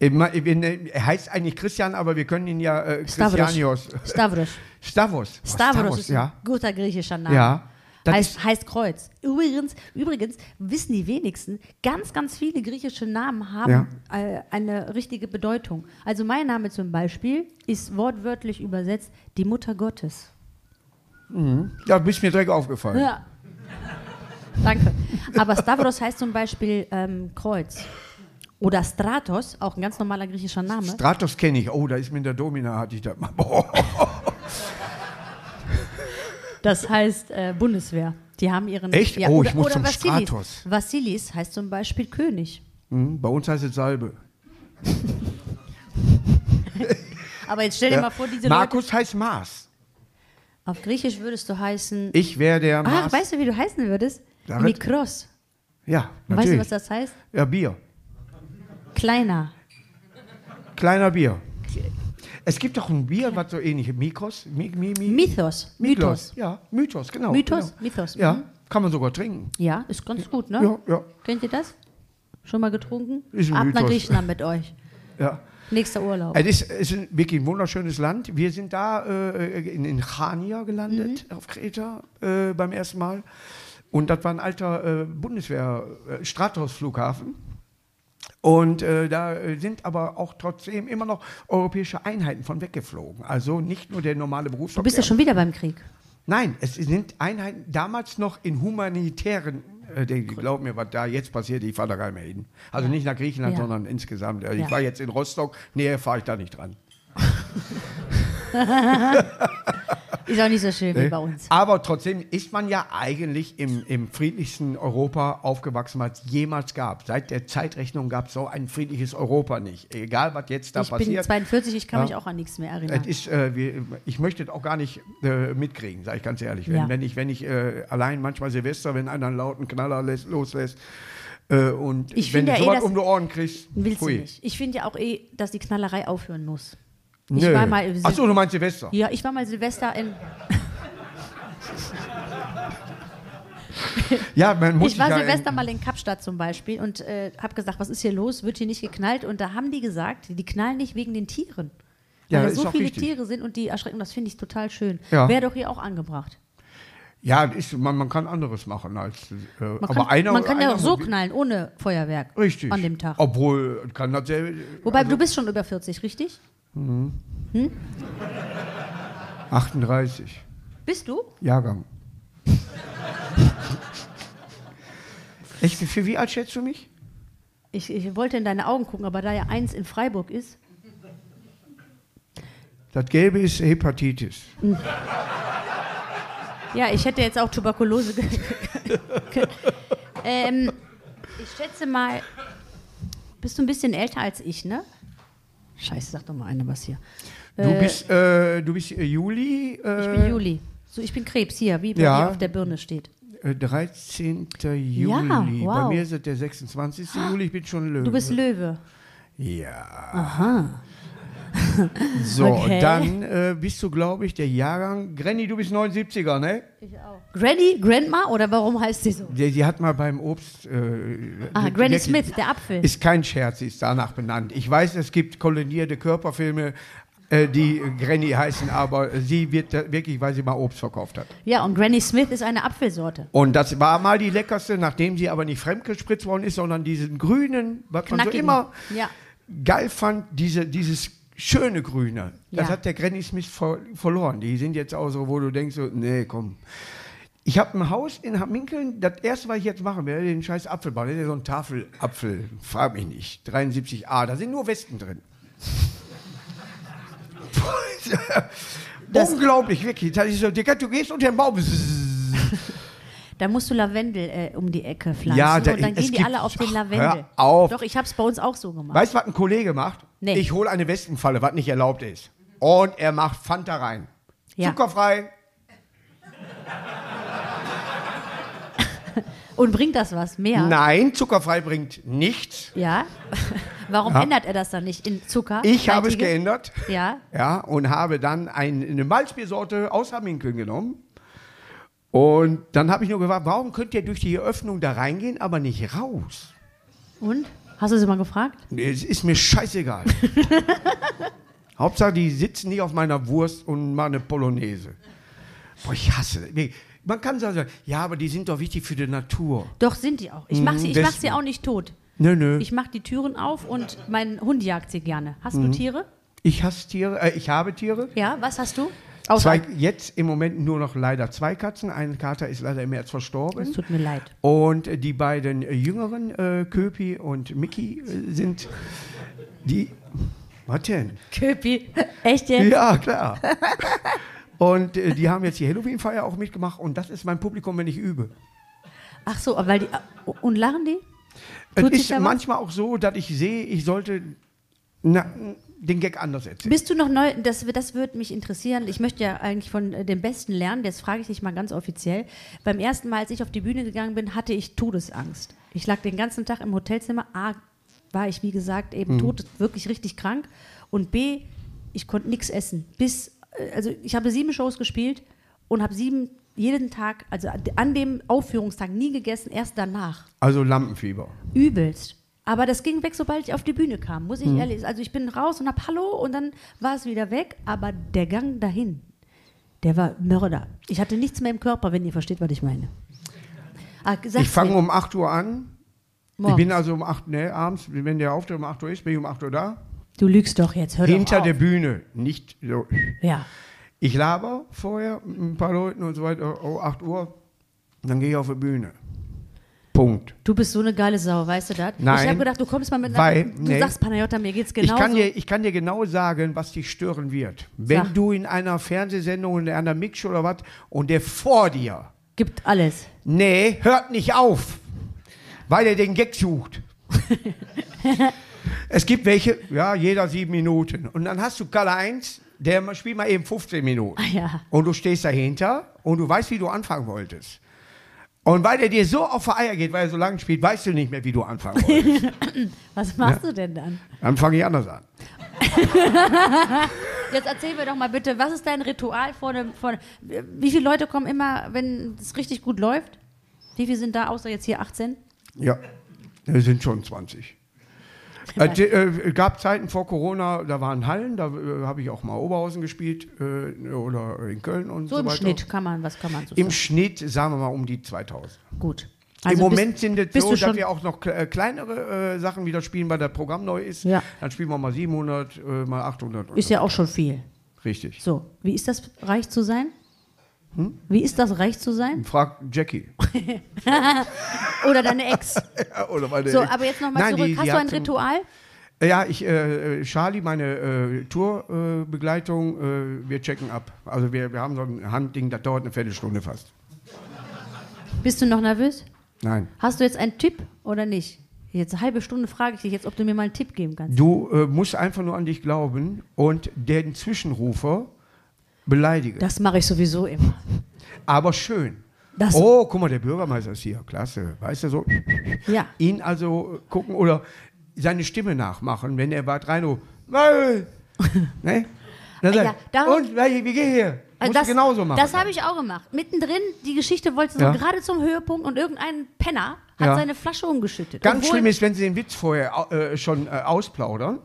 Ne- Er heißt eigentlich Christian, aber wir können ihn ja äh. Christianios. Stavros. Stavros. Oh, Stavros ist ja. guter griechischer Name. Ja. Das Heißt, heißt Kreuz. Übrigens, übrigens wissen die wenigsten, ganz, ganz viele griechische Namen haben äh, eine richtige Bedeutung. Also mein Name zum Beispiel ist wortwörtlich übersetzt die Mutter Gottes. Ja, bist mir direkt aufgefallen. Ja. Danke. Aber Stavros heißt zum Beispiel ähm, Kreuz. Oder Stratos, auch ein ganz normaler griechischer Name. Stratos kenne ich. Oh, da ist mir in der Domina, hatte ich das mal. Das heißt äh, Bundeswehr. Die haben ihren. Echt? Oh, ich oder, muss oder zum Vassilis. Stratos. Vassilis heißt zum Beispiel König. Hm, bei uns heißt es Salbe. Aber jetzt stell dir Ja. mal vor, diese Leute. Markus heißt Mars. Auf Griechisch würdest du heißen. Ich wäre der Ach, Mars. weißt du, wie du heißen würdest? Es. Mikros. ja, Weißt du, natürlich. was das heißt? ja, Bier. Kleiner. Kleiner Bier. Es gibt doch ein Bier, was so ähnlich ist. Mikros? Mi, mi, mi, Mythos. Mythos. Ja, Mythos, genau. Mythos, Genau. Mythos, Ja, mhm. kann man sogar trinken. Ja, ist ganz gut, ne? Ja, ja, Kennt ihr das? Schon mal getrunken? Ist ein Ab nach Mythos. Griechenland mit euch. ja. Nächster Urlaub. Es ist, es ist wirklich ein wunderschönes Land. Wir sind da äh, in, in Chania gelandet, auf Kreta, äh, beim ersten Mal. Und das war ein alter äh, Bundeswehr-Stratos-Flughafen. Und äh, da äh, sind aber auch trotzdem immer noch europäische Einheiten von weggeflogen. Also nicht nur der normale Du Berufsverkehr. bist ja schon wieder beim Krieg. Nein, es sind Einheiten damals noch in humanitären. Äh, die glauben mir, was da jetzt passiert, ich fahre da gar nicht mehr hin. Also nicht nach Griechenland, Ja. sondern insgesamt. Äh, Ich Ja. war jetzt in Rostock, näher fahre ich da nicht dran. Ist auch nicht so schön wie bei uns. Aber trotzdem ist man ja eigentlich im, im friedlichsten Europa aufgewachsen, was es jemals gab. Seit der Zeitrechnung gab es so ein friedliches Europa nicht. Egal, was jetzt da Ich bin passiert. 42, ich kann Ja. mich auch an nichts mehr erinnern. Ist, äh, wir, ich möchte es auch gar nicht äh, mitkriegen, sage ich ganz ehrlich. Wenn, Ja. wenn ich, wenn ich äh, allein manchmal Silvester, wenn einer einen lauten Knaller lässt, loslässt äh, und Ich wenn du ja eh, sowas dass- um die Ohren kriegst, Willst pfui. du nicht. Ich finde ja auch eh, dass die Knallerei aufhören muss. Ich Nö. war mal, Achso, du meinst Silvester? ja, ich war mal Silvester in. Ja, man muss ich war ja Silvester mal in Kapstadt zum Beispiel und äh, habe gesagt, was ist hier los? Wird hier nicht geknallt? Und da haben die gesagt, die knallen nicht wegen den Tieren. Ja, Weil da so viele richtig. Tiere sind und die erschrecken, das finde ich total schön. Ja. Wäre doch hier auch angebracht. Ja, ist, man, man kann anderes machen als. Äh, Man aber kann, einer, man kann ja einer auch so knallen, ohne Feuerwerk. Richtig. An dem Tag. Obwohl, kann das selbe. Wobei, also du bist schon über 40, richtig? 38. Bist du? Jahrgang. Echt, für wie alt schätzt du mich? Ich, ich wollte in deine Augen gucken, aber da ja eins in Freiburg ist. Das Gelbe ist Hepatitis. Ja, ich hätte jetzt auch Tuberkulose. ähm, ich schätze mal, bist du ein bisschen älter als ich, ne? Scheiße, sag doch mal einer was hier. Du Äh, bist, äh, du bist äh, Juli. Äh, Ich bin Juli. So, ich bin Krebs hier, wie bei Ja. auf der Birne steht. Äh, 13. Juli. wow. Bei mir ist es der 26. Juli. Ich bin schon Löwe. Du bist Löwe. Ja. Aha. So, Okay. dann äh, bist du, glaube ich, der Jahrgang. Granny, du bist 79er, ne? Ich auch. Granny, Grandma oder warum heißt sie so? Die, die hat mal beim Obst. Äh, Ah, Granny wirklich- Smith, der Apfel. Ist kein Scherz, sie ist danach benannt. Ich weiß, es gibt kolonierte Körperfilme, äh, die Granny heißen, aber sie wird da wirklich, weil sie mal Obst verkauft hat. Ja, und Granny Smith ist eine Apfelsorte. Und das war mal die leckerste, nachdem sie aber nicht fremdgespritzt worden ist, sondern diesen grünen, was man so Knackigen. immer Ja. geil fand, diese, dieses schöne Grüne. Das Ja. hat der Granny Smith ver verloren. Die sind jetzt auch so, wo du denkst, so, nee, komm. Ich habe ein Haus in Minkeln, das erste, was ich jetzt machen werde, den scheiß Apfelbau, das ist ja so ein Tafelapfel, frag mich nicht, 73a, da sind nur Westen drin. Unglaublich, wirklich. Das ist so, Digga, du gehst unter den Baum. Da musst du Lavendel äh, um die Ecke pflanzen Ja, da- und dann gehen die alle auf den Lavendel. Doch, ich habe es bei uns auch so gemacht. Weißt du, was ein Kollege macht? Nee. Ich hole eine Westenfalle, was nicht erlaubt ist. Und er macht Fanta rein. Ja. Zuckerfrei. Und bringt das was? Mehr? Nein, zuckerfrei bringt nichts. Ja? Warum Ja. ändert er das dann nicht in Zucker? Ich habe es geändert. Ja? Ja, und habe dann ein, eine Malzbiersorte aus Hamminkeln genommen. Und dann habe ich nur gefragt, warum könnt ihr durch die Öffnung da reingehen, aber nicht raus? Und? Hast du sie mal gefragt? Nee, Es ist mir scheißegal. Hauptsache, die sitzen nicht auf meiner Wurst und machen eine Polonaise. Boah, ich hasse das. Nee, Man kann sagen, ja, aber die sind doch wichtig für die Natur. Doch, sind die auch. Ich mache sie, ich mach sie auch nicht tot. Nö, nö. Ich mache die Türen auf und mein Hund jagt sie gerne. Hast Mhm. du Tiere? Ich hasse Tiere, äh, ich habe Tiere. Ja, was hast du? Zwei, jetzt im Moment nur noch leider zwei Katzen. Ein Kater ist leider im März Es verstorben. tut mir leid. Und äh, die beiden äh, jüngeren, äh, Köpi und Mickey, äh, sind die. Was denn? Köpi. Echt jetzt? Ja, klar. Und äh, die haben jetzt die Halloween-Feier auch mitgemacht und das ist mein Publikum, wenn ich übe. Ach so, weil die. Und lachen die? Es Tut sich ist manchmal auch so, dass ich sehe, ich sollte na, den Gag anders erzählen. Bist du noch neu? Das, das würde mich interessieren. Ich möchte ja eigentlich von äh, dem Besten lernen. Jetzt frage ich dich mal ganz offiziell. Beim ersten Mal, als ich auf die Bühne gegangen bin, hatte ich Todesangst. Ich lag den ganzen Tag im Hotelzimmer. A, war ich, wie gesagt, eben Mhm. tot, wirklich richtig krank. Und B, ich konnte nichts essen. Bis, äh, also ich habe sieben Shows gespielt und habe sieben jeden Tag, also an dem Aufführungstag nie gegessen, erst danach. Also Lampenfieber. Übelst. Aber das ging weg, sobald ich auf die Bühne kam, muss ich ehrlich sagen. Also ich bin raus und hab Hallo und dann war es wieder weg. Aber der Gang dahin, der war Mörder. Ich hatte nichts mehr im Körper, wenn ihr versteht, was ich meine. Ah, Ich fange um 8 Uhr an. Ich Morgens. bin also um 8 ne, abends, wenn der Auftritt um 8 Uhr ist, bin ich um 8 Uhr da. Du lügst doch jetzt, hör Hinter der. Bühne, nicht so. Ja. Ich laber vorher mit ein paar Leuten und so weiter, oh, 8 Uhr, dann gehe ich auf die Bühne. Punkt. Du bist so eine geile Sau, weißt du das? Nein, Ich habe gedacht, du kommst mal mit weil- Du nee. sagst, Panayota, mir geht's Ich genauso. kann, dir, ich kann dir genau sagen, was dich stören wird. Wenn Sag. du in einer Fernsehsendung, in einer Mixshow oder was, und der vor dir, Gibt alles. nee, hört nicht auf, weil er den Gag sucht. es gibt welche, ja, jeder sieben Minuten. Und dann hast du Kalle 1, der spielt mal eben 15 Minuten. Ah, ja. Und du stehst dahinter und du weißt, wie du anfangen wolltest. Und weil er dir so auf die Eier geht, weil er so lange spielt, weißt du nicht mehr, wie du anfangen wolltest. Was machst du denn dann? Dann fange ich anders an. Jetzt erzähl mir doch mal bitte, was ist dein Ritual vor dem. Vor, wie viele Leute kommen immer, wenn es richtig gut läuft? Wie viele sind da, außer jetzt hier 18? Ja, es sind schon 20. Es äh, gab Zeiten vor Corona, da waren Hallen, da äh, habe ich auch mal Oberhausen gespielt äh, oder in Köln und So so, im weiter. Schnitt kann man, was kann man so Im sagen? Schnitt, sagen wir mal, um die 2000. Gut. Im Also Moment bist, sind es so, dass wir auch noch äh, kleinere äh, Sachen wieder spielen, weil das Programm neu ist. Ja. Dann spielen wir mal 700, äh, mal 800. und ist ja auch schon viel. Richtig. So, wie ist das, reich zu sein? Hm? Wie ist das, reich zu sein? Frag Jackie. Oder deine Ex? Oder meine So, Ex. aber jetzt nochmal zurück. die- Hast die du ein Ritual? Ja, ich, äh, Charlie, meine äh, Tourbegleitung, äh, Begleitung, äh, wir checken ab. Also wir, wir haben so ein Handding, das dauert eine Viertelstunde fast. Bist du noch nervös? Nein. Hast du jetzt einen Tipp oder nicht? Jetzt eine halbe Stunde frage ich dich jetzt, ob du mir mal einen Tipp geben kannst. Du äh, musst einfach nur an dich glauben und den Zwischenrufer beleidigen. Das mache ich sowieso immer. Aber schön. Das- oh, guck mal, der Bürgermeister ist hier. Klasse. Weißt du so? Ja. Ihn also gucken oder seine Stimme nachmachen, wenn er bei Reino. ne? Dann Ja, darum- und, wie geht hier? Also du genauso machen. Das habe ich auch gemacht. Mittendrin, die Geschichte wollte so Ja. gerade zum Höhepunkt und irgendein Penner hat Ja. seine Flasche umgeschüttet. Ganz Obwohl- schlimm ist, wenn sie den Witz vorher äh, schon äh, ausplaudern.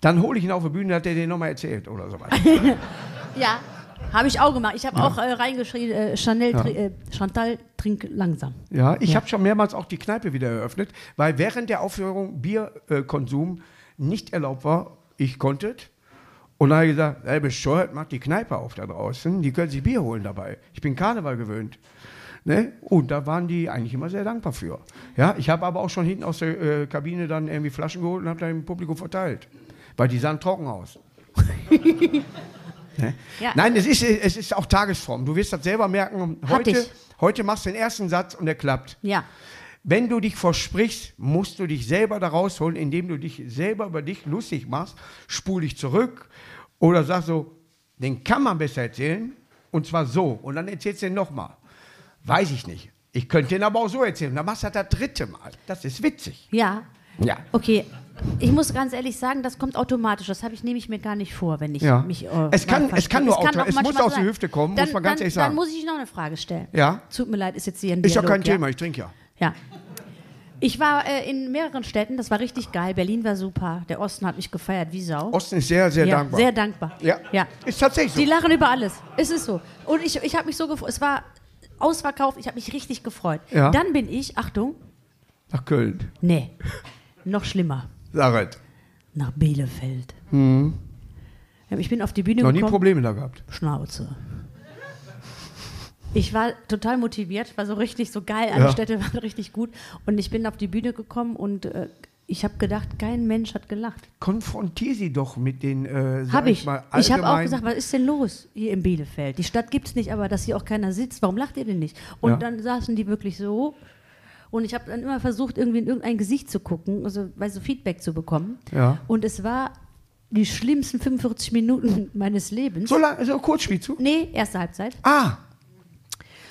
Dann hole ich ihn auf die Bühne, hat er den nochmal erzählt oder so weiter. Ja, habe ich auch gemacht. Ich habe auch äh, reingeschrieben, äh, Chanel, tri- äh, Chantal, trink langsam. Ja, ich Ja. habe schon mehrmals auch die Kneipe wieder eröffnet, weil während der Aufführung Bierkonsum nicht erlaubt war. Ich konnte es. Und dann habe ich gesagt, ey, bescheuert, macht die Kneipe auf da draußen. Die können sich Bier holen dabei. Ich bin Karneval gewöhnt. Ne? Und da waren die eigentlich immer sehr dankbar für. Ja, ich habe aber auch schon hinten aus der äh, Kabine dann irgendwie Flaschen geholt und habe dann im Publikum verteilt. Weil die sahen trocken aus. ne? Ja. Nein, es ist, es ist auch Tagesform. Du wirst das selber merken. Heute, heute machst du den ersten Satz und der klappt. Ja. Wenn du dich versprichst, musst du dich selber da rausholen, indem du dich selber über dich lustig machst, spul dich zurück oder sag so, den kann man besser erzählen und zwar so und dann erzählst du den nochmal. Weiß ich nicht. Ich könnte den aber auch so erzählen. Dann machst du das das dritte Mal. Das ist witzig. Ja. Ja. Okay. Ich muss ganz ehrlich sagen, das kommt automatisch. Das habe ich nehme ich mir gar nicht vor, wenn ich Ja. mich. Äh, Es kann- es kann nur verstehe. auto- auch es muss aus der. Hüfte kommen, dann, muss man ganz dann, ehrlich Dann sagen. muss ich noch eine Frage stellen. Ja. Tut mir leid, ist jetzt hier ein Ist Dialog, kein ja? Thema, ich trinke ja. Ja. Ich war äh, in mehreren Städten, das war richtig geil. Berlin war super. Der Osten hat mich gefeiert wie Sau. Osten ist sehr, sehr ja, dankbar. Sehr dankbar. ja. ja. Ist tatsächlich so. Die lachen über alles. Es ist so. Und ich, ich habe mich so gefreut. Es war ausverkauft. Ich habe mich richtig gefreut. Ja. Dann bin ich, Achtung, Nach Köln. nee, noch schlimmer, Sag es. nach Bielefeld. Ja, Ich bin auf die Bühne Noch nie gekommen. Probleme da gehabt. Schnauze. Ich war total motiviert, war so richtig so geil, Ja. alle Städte waren richtig gut. Und ich bin auf die Bühne gekommen und äh, ich habe gedacht, kein Mensch hat gelacht. Konfrontier sie doch mit den, äh, Habe ich. mal, Ich habe auch gesagt, was ist denn los hier in Bielefeld? Die Stadt gibt es nicht, aber dass hier auch keiner sitzt, warum lacht ihr denn nicht? Und Ja. dann saßen die wirklich so. Und ich habe dann immer versucht, irgendwie in irgendein Gesicht zu gucken, also weil so Feedback zu bekommen. Ja. Und es war die schlimmsten 45 Minuten meines Lebens. So lang, so kurz spielst du? Nee, erste Halbzeit. Ah,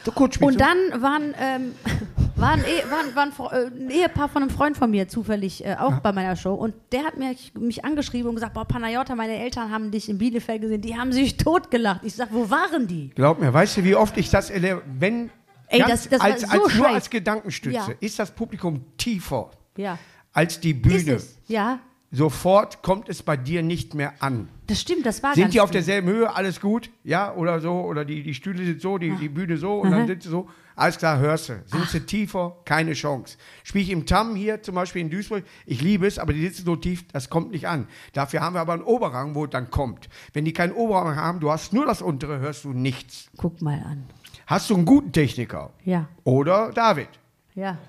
so kurz spielst Und dann waren, ähm, waren, eh, waren, waren Fre- äh, ein Ehepaar von einem Freund von mir zufällig äh, auch bei meiner Show. Und der hat mich, mich angeschrieben und gesagt: Boah, Panayota, meine Eltern haben dich in Bielefeld gesehen. Die haben sich totgelacht. Ich sag, wo waren die? Glaub mir, weißt du, wie oft ich das erlebe? Wenn Ey, ganz das- das als, so als, nur als Gedankenstütze Ja. ist das Publikum tiefer Ja. als die Bühne. Ja, Sofort kommt es bei dir nicht mehr an. das stimmt, das war Sind die auf derselben Höhe, alles gut? Ja, oder so? Oder die, die Stühle sind so, die, die Bühne so und dann sind sie so. Alles klar, hörst du. Sind sie tiefer? Keine Chance. Spiele ich im Tam hier zum Beispiel in Duisburg, ich liebe es, aber die sitzen so tief, das kommt nicht an. Dafür haben wir aber einen Oberrang, wo es dann kommt. Wenn die keinen Oberrang haben, du hast nur das untere, hörst du nichts. Guck mal an. Hast du einen guten Techniker? Ja, Oder David? ja.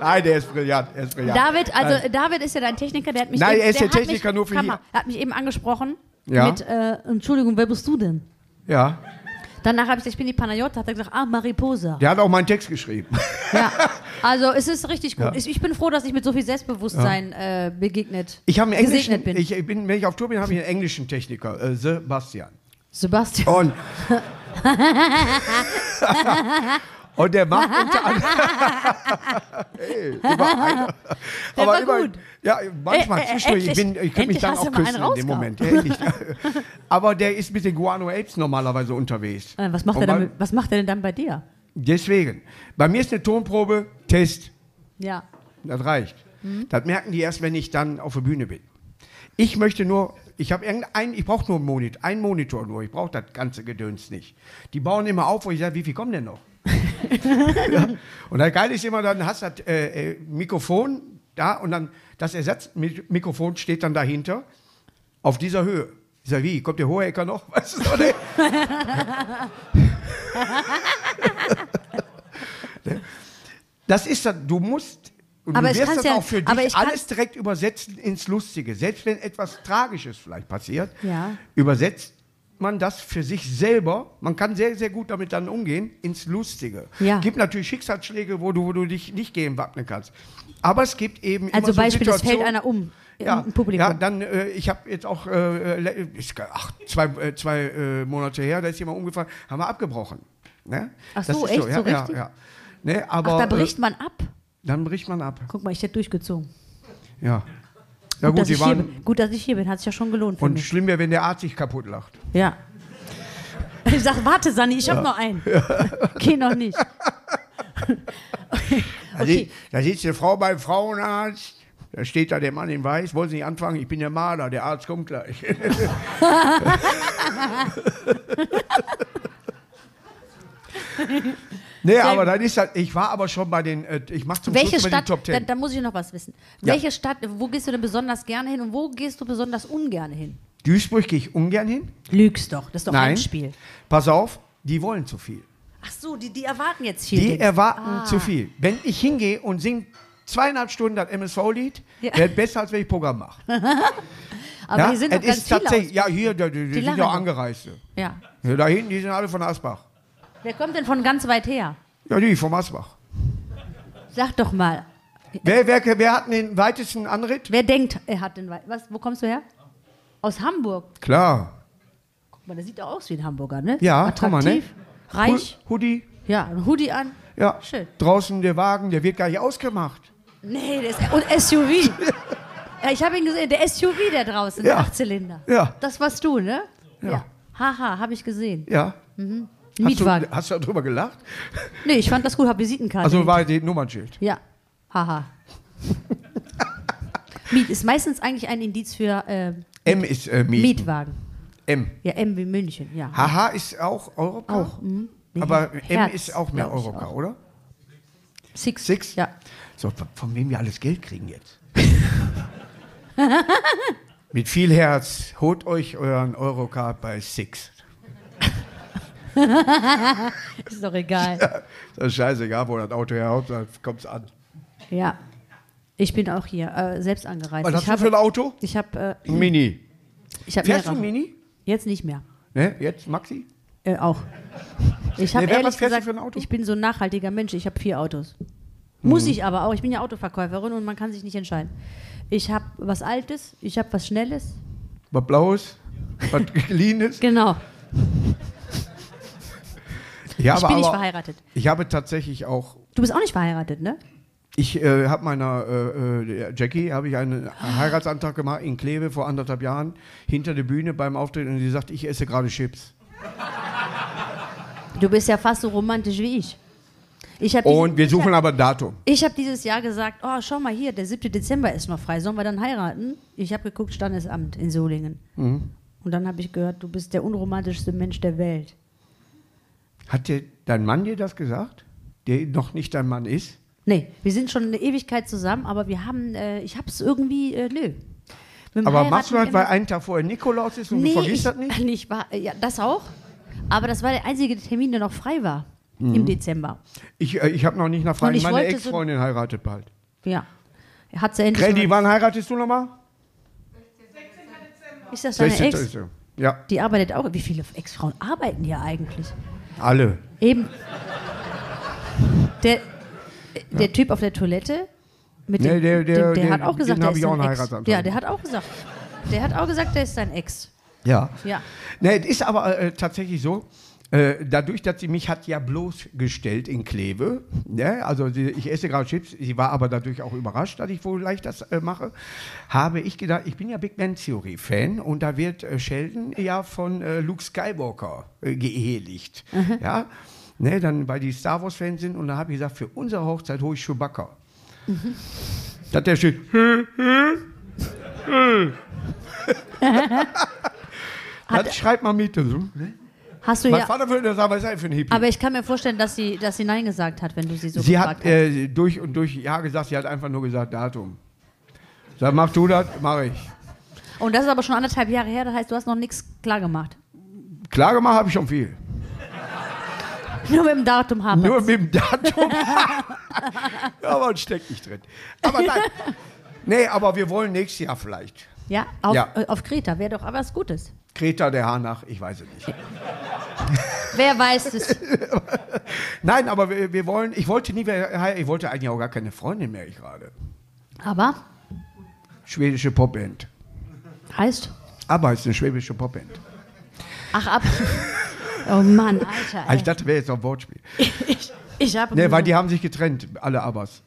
Nein, der ist brillant. Er ist brillant. David, also Nein. David ist ja dein Techniker, der hat mich Nein, eben, er ist der hat Techniker mich, nur für Kammer, hier. Er hat mich eben angesprochen Ja. mit, äh, Entschuldigung, wer bist du denn? Ja, Danach habe ich gesagt, ich bin die Panayota, hat er gesagt, ah, Mariposa. der hat auch meinen Text geschrieben. Ja, also es ist richtig gut. Ja. Ich, bin froh, dass ich mit so viel Selbstbewusstsein äh, begegnet, Ich habe einen englischen, bin. ich bin, wenn ich auf Tour bin, habe ich einen englischen Techniker, äh, Sebastian. Sebastian. Und, und der macht unter anderem. hey, immer Aber immer, gut. Ja, manchmal Äh, äh, zwischendurch. Ich, bin, ich könnte mich dann auch küssen in dem. Moment. Aber der ist mit den Guano Apes normalerweise unterwegs. Äh, was, macht Und er dann, was macht er denn dann bei dir? Deswegen. Bei mir ist eine Tonprobe Test. Ja. Das reicht. Mhm. Das merken die erst, wenn ich dann auf der Bühne bin. Ich möchte nur, ich habe irgendeinen, ich brauche nur einen Monitor, einen Monitor nur, ich brauche das ganze Gedöns nicht. Die bauen immer auf, wo ich sage, wie viel kommen denn noch? ja. Und das Geile ist immer, dann hast du das äh, äh, Mikrofon da und dann das Ersatzmikrofon steht dann dahinter auf dieser Höhe. Ich sage, wie, kommt der Hohecker noch? Weißt du, so, ne? Das ist dann, du musst, und Aber du ich wirst das ja- auch für dich ich alles direkt übersetzen ins Lustige. Selbst wenn etwas Tragisches vielleicht passiert, Ja. übersetzt man das für sich selber, man kann sehr, sehr gut damit dann umgehen, ins Lustige. Ja. gibt natürlich Schicksalsschläge, wo du, wo du dich nicht gegen wappnen kannst. Aber es gibt eben Also immer so Beispiel, es fällt einer um ja, im Publikum. ja, dann, äh, ich habe jetzt auch, äh, gar- ach, zwei, äh, zwei äh, Monate her, da ist jemand umgefallen, haben wir abgebrochen. Ne? Ach Das so, ist echt? ja, So ja, richtig? Ja. Ne, aber, Ach, da äh, bricht man ab. Dann bricht man ab. Guck mal, ich hätte durchgezogen. Ja. Ja Gut, gut, dass die ich hier waren. bin. gut, dass ich hier bin, hat sich ja schon gelohnt für Und mich. schlimm wäre, wenn der Arzt sich kaputt lacht. Ja. Ich sag, warte, Sani, ich habe noch einen. Geh noch nicht. Da, Okay. sitzt, da sitzt eine Frau beim Frauenarzt, da steht da der Mann in Weiß, wollen Sie nicht anfangen? Ich bin der Maler, der Arzt kommt gleich. Nee, aber dann ist das, ich war aber schon bei den, äh, ich mache zum Welche Schluss die Stadt, Top da, Ten. da muss ich noch was wissen. Ja. Welche Stadt, wo gehst du denn besonders gerne hin und wo gehst du besonders ungern hin? Duisburg gehe ich ungern hin. Lügst doch, das ist doch Nein. ein Spiel. Pass auf, die wollen zu viel. Ach so, die, die erwarten jetzt viel. Die Dings. erwarten Ah. zu viel. Wenn ich hingehe und singe zweieinhalb Stunden das MSV-Lied, Ja. wäre besser, als wenn ich Programm mache. Aber ja? hier sind Es doch ganz ist viele tatsächlich. Ja, hier, da, die, die sind ja. Angereiste. Ja. Ja, da hinten, die sind alle von Asbach. Wer kommt denn von ganz weit her? Ja, die vom Asbach. Sag doch mal. Wer, wer, wer hat den weitesten Anritt? Wer denkt, er hat den weit. Was, wo kommst du her? Aus Hamburg. Klar. Guck mal, der sieht doch aus wie ein Hamburger, ne? Ja, guck mal, ne? Attraktiv, reich. Hoodie. Ja, ein Hoodie an. Ja. Schön. Draußen der Wagen, der wird gar nicht ausgemacht. Nee, das ist, und SUV. ja, ich habe ihn gesehen, der SUV der draußen, Ja. der Achtzylinder. Ja. Das warst du, ne? Ja. Haha, habe ich gesehen. Ja. Hast du, Mietwagen. hast du darüber gelacht? Nee, ich fand das gut, hab Visitenkarte. Also war die Nummernschild. ja, haha. Miet ist meistens eigentlich ein Indiz für äh, M ist äh, Mieten. Mietwagen. M. Ja, M wie München, ja. HH ist auch Europa? Auch. Mhm. Nee, Aber M Herz, ist auch mehr Europa, auch. oder? Six. Six? Ja. So, von wem wir alles Geld kriegen jetzt? Mit viel Herz, holt euch euren Eurocard bei Six. Ist doch egal. Das ist scheißegal, wo das Auto herhaut, dann kommt es an. ja. Ich bin auch hier, äh, selbst angereist. Was ich hast du für ein Auto? Ich habe äh, Ein Mini. ich hab Fährst du mehrere. Mini? Jetzt nicht mehr. Ne? Jetzt, Maxi? Äh, auch. Ich habe Nee, wer- ehrlich was fährst du gesagt, für ein Auto? ich bin so ein nachhaltiger Mensch. Ich habe vier Autos. Muss Mhm. ich aber auch. Ich bin ja Autoverkäuferin und man kann sich nicht entscheiden. Ich habe was Altes, ich habe was Schnelles. Was Blaues? Was Geliehenes? Genau. Ja, ich aber, bin nicht aber verheiratet. Ich habe tatsächlich auch Du bist auch nicht verheiratet, ne? Ich äh, habe meiner äh, äh, Jackie habe ich einen Heiratsantrag gemacht in Kleve vor anderthalb Jahren hinter der Bühne beim Auftritt und sie sagt, ich esse gerade Chips. Du bist ja fast so romantisch wie ich. Ich Und wir suchen hab- aber ein Datum. Ich habe dieses Jahr gesagt, oh, schau mal hier, der 7. Dezember ist noch frei, sollen wir dann heiraten? Ich habe geguckt, Standesamt in Solingen. Mhm. Und dann habe ich gehört, du bist der unromantischste Mensch der Welt. Hat dir dein Mann dir das gesagt? Der noch nicht dein Mann ist? Nee, wir sind schon eine Ewigkeit zusammen, aber wir haben, äh, ich habe es irgendwie, äh, nö. Mit Aber Heiraten machst du das, immer- weil einen Tag vorher Nikolaus ist und nee, du vergisst ich, das nicht? nicht wahr, ja, das auch. Aber das war der einzige Termin, der noch frei war im Dezember. Ich, äh, ich habe noch nicht nach ich Meine wollte so- Ex-Freundin heiratet bald. Ja. Hat sie endlich. Grady, wann heiratest du nochmal? ist das deine 16. Ex? Ja, Die arbeitet auch. Wie viele Ex-Frauen arbeiten hier eigentlich? Alle. Eben. Der, der Typ auf der Toilette, mit Nee, dem, der- der- dem, der den- hat auch gesagt, der ist ich auch sein einen Ex. Ja, der hat auch gesagt. Der hat auch gesagt, der ist sein Ex. Ja. Ja. Ne, es ist aber äh, tatsächlich so, äh, dadurch, dass sie mich hat ja bloßgestellt in Kleve, ne? also ich esse gerade Chips, sie war aber dadurch auch überrascht, dass ich wohl leicht das äh, mache, habe ich gedacht, ich bin ja Big Bang Theory Fan und da wird äh, Sheldon ja von äh, Luke Skywalker äh, geehelicht, ja, ne, dann weil die Star Wars Fans sind und da habe ich gesagt, für unsere Hochzeit hole ich Chewbacca. Dass der steht, das schreibt mal mit. So, ne? Hast du Mein ja. Vater würde sagen, was ist das für ein Hippie? Aber ich kann mir vorstellen, dass sie, dass sie Nein gesagt hat, wenn du sie so sie gefragt hat hast. äh, durch und durch Ja gesagt, sie hat einfach nur gesagt Datum. Sag, mach du das, mach ich. Und das ist aber schon anderthalb Jahre her, das heißt, du hast noch nichts klar gemacht. Klar gemacht habe ich schon viel. Nur mit dem Datum haben Nur mit dem Datum. aber es steckt nicht drin. Aber nein. Nee, aber wir wollen nächstes Jahr vielleicht. Ja, auf, Ja. Äh, auf Kreta wäre doch aber was Gutes. Kreta, der Hanach, ich weiß es nicht. Wer weiß es? Nein, aber wir, wir wollen, ich wollte nie, ich wollte eigentlich auch gar keine Freundin mehr, ich gerade. Aber Schwedische Popband. heißt. Aber ist eine schwäbische Popband. Ach ab. Oh Mann, Alter. Ah, Ey. Ich dachte, wäre jetzt ein Wortspiel. Ich, ich habe Nee, weil die haben sich getrennt, alle Abbas.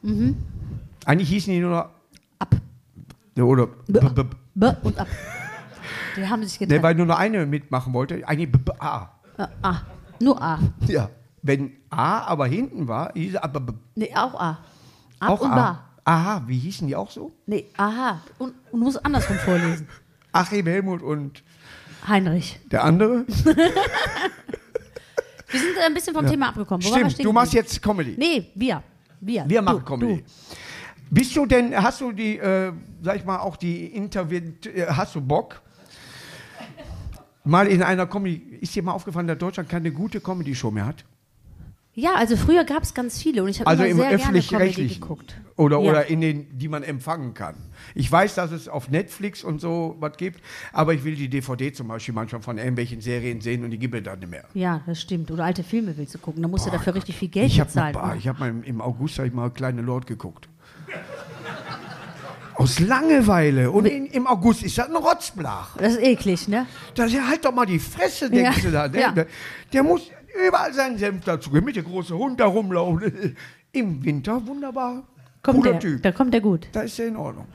Eigentlich hießen die nur noch. ab. Oder. B- B- B- B und ab. Die haben sich getrennt. weil nur noch eine mitmachen wollte. Eigentlich B- B- A. äh, A. Nur A. Ja. Wenn A aber hinten war, hieß es A. B- Nee, auch A. Ab Auch und A. Ba. Aha, wie hießen die auch so? Nee, aha. Und, und muss andersrum vorlesen. Achim, Helmut und Heinrich. der andere? Wir sind ein bisschen vom Thema abgekommen. Stimmt, du machst jetzt Comedy. Nee, wir. Wir. Wir Du, machen Comedy. Du. Bist du denn, hast du die, äh, sag ich mal, auch die Interview, äh, hast du Bock? Mal in einer Comedy, ist dir mal aufgefallen, dass Deutschland keine gute Comedy-Show mehr hat? Ja, also früher gab es ganz viele und ich habe Also immer im sehr gerne Comedy geguckt. Oder, Ja. oder in den, die man empfangen kann. Ich weiß, dass es auf Netflix und so was gibt, aber ich will die DVD zum Beispiel manchmal von irgendwelchen Serien sehen und die gibt es dann nicht mehr. Ja, das stimmt. Oder alte Filme willst du gucken. Da musst du dafür richtig viel Geld Ich habe bezahlen. mal, ich hab mal im, im August hab ich mal Kleine Lord geguckt. Aus Langeweile. Und in, im August ist das ein Rotzblach. Das ist eklig, ne? Da ja, halt doch mal die Fresse, denkst Ja, du da. Ne? ja. Der, muss überall seinen Senf dazu geben, mit der große Hund da rumlaufen. Im Winter wunderbar. Kommt Cooler der, Typ. Da kommt der gut. Da ist er in Ordnung.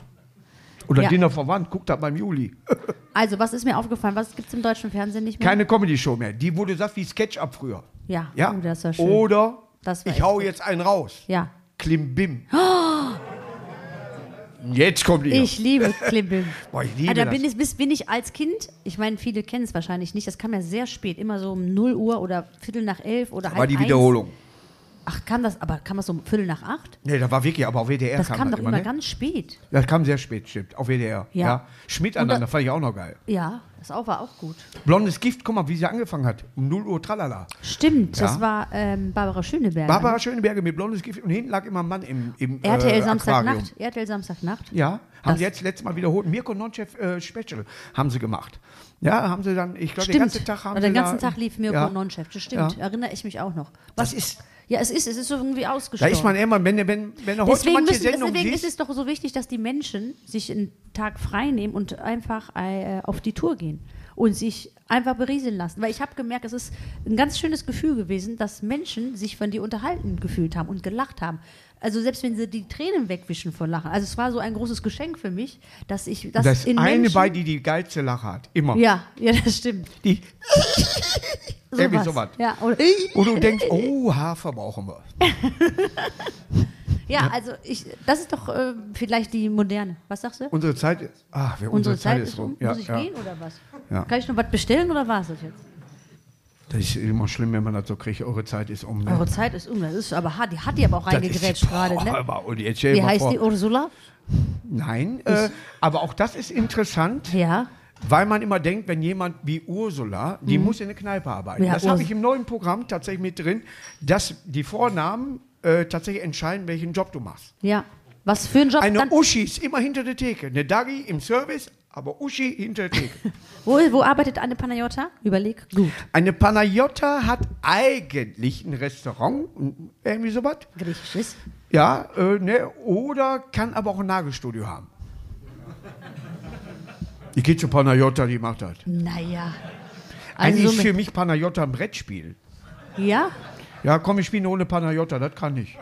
Oder Ja. Dinner verwandt, guckt das beim Juli. Also, was ist mir aufgefallen? Was gibt es im deutschen Fernsehen nicht mehr? Keine Comedy-Show mehr. Die wurde das wie Sketch-Up früher. Ja, Ja. oh, das war schön. Oder Das ich hau gut. jetzt einen raus. Ja. Klimbim. Jetzt kommt die. Ich liebe Klimbim. Boah, ich liebe Ah, da das. bin ich, bis, bin ich als Kind, ich meine, viele kennen es wahrscheinlich nicht, das kam ja sehr spät, immer so um 0 Uhr oder Viertel nach elf oder halb war die eins. Ach, kam das, aber kam das so um Viertel nach acht? Nee, das war wirklich, aber auf WDR Das kam, kam das doch immer ne? ganz spät. Das kam sehr spät, stimmt. Auf WDR. Ja. Ja. Schmidt Und da- aneinander, fand ich auch noch geil. Ja, das auch war auch gut. Blondes Gift, guck mal, wie sie angefangen hat. Um 0 Uhr, tralala. Stimmt, Ja. das war ähm, Barbara Schöneberger. Barbara Schöneberger mit blondes Gift und hinten lag immer ein Mann im, im RTL äh, Samstagnacht. RTL Samstagnacht. Ja, haben Das- sie jetzt letztes Mal wiederholt. Mirko Nonchef äh, Special haben sie gemacht. Ja, haben sie dann, ich glaube, den ganzen Tag haben Und sie den ganzen da, Tag lief Mirko ja, Nonchef. Das stimmt. Ja. Erinnere ich mich auch noch. Das ist, Ja, es ist, es ist so irgendwie da ausgestorben. ist man immer, wenn, wenn, wenn heute Deswegen, manche müssen, Sendungen deswegen ist es doch so wichtig, dass die Menschen sich einen Tag frei nehmen und einfach äh, auf die Tour gehen. und sich einfach berieseln lassen. Weil ich habe gemerkt, es ist ein ganz schönes Gefühl gewesen, dass Menschen sich von dir unterhalten gefühlt haben und gelacht haben. Also selbst wenn sie die Tränen wegwischen vor Lachen. Also es war so ein großes Geschenk für mich, dass ich das, Das in eine Menschen, bei, die die geilste Lache hat. Immer. Ja, ja, das stimmt. Die, Irgendwie sowas. Ja, oder, wo du denkst, oh, Hafer brauchen wir. ja, also ich, das ist doch äh, vielleicht die moderne. Was sagst du? Unsere Zeit, ist- ach, wir- Unsere Zeit ist um. Ja, Muss ich ja. gehen oder was? Ja. Kann ich noch was bestellen oder war es das jetzt? Das ist immer schlimm, wenn man das so kriegt. Eure Zeit ist um. Ne? Eure Zeit ist um. Das ist aber hart. Die hat die aber auch reingegrätscht gerade. Ne? Und jetzt Wie heißt vor. die Ursula? Nein, äh, aber auch das ist interessant, Ja. weil man immer denkt, wenn jemand wie Ursula, die muss in der Kneipe arbeiten. Mhm. Ja, das habe ich im neuen Programm tatsächlich mit drin, dass die Vornamen äh, tatsächlich entscheiden, welchen Job du machst. Ja. Was für ein Job? Eine Uschi ist immer hinter der Theke. Eine Dagi im Service, aber Uschi hinter Theke. wo, wo arbeitet Anne Panayota? Überleg. Gut. Eine Panayotta hat eigentlich ein Restaurant, irgendwie sowas. Griechisches. Ja, äh, ne, oder kann aber auch ein Nagelstudio haben. Die geht zu Panayotta, die macht das. Naja. Eigentlich Also ist für mich Panayotta ein Brettspiel. ja? Ja, komm, ich spiele ohne Panayotta, das kann ich.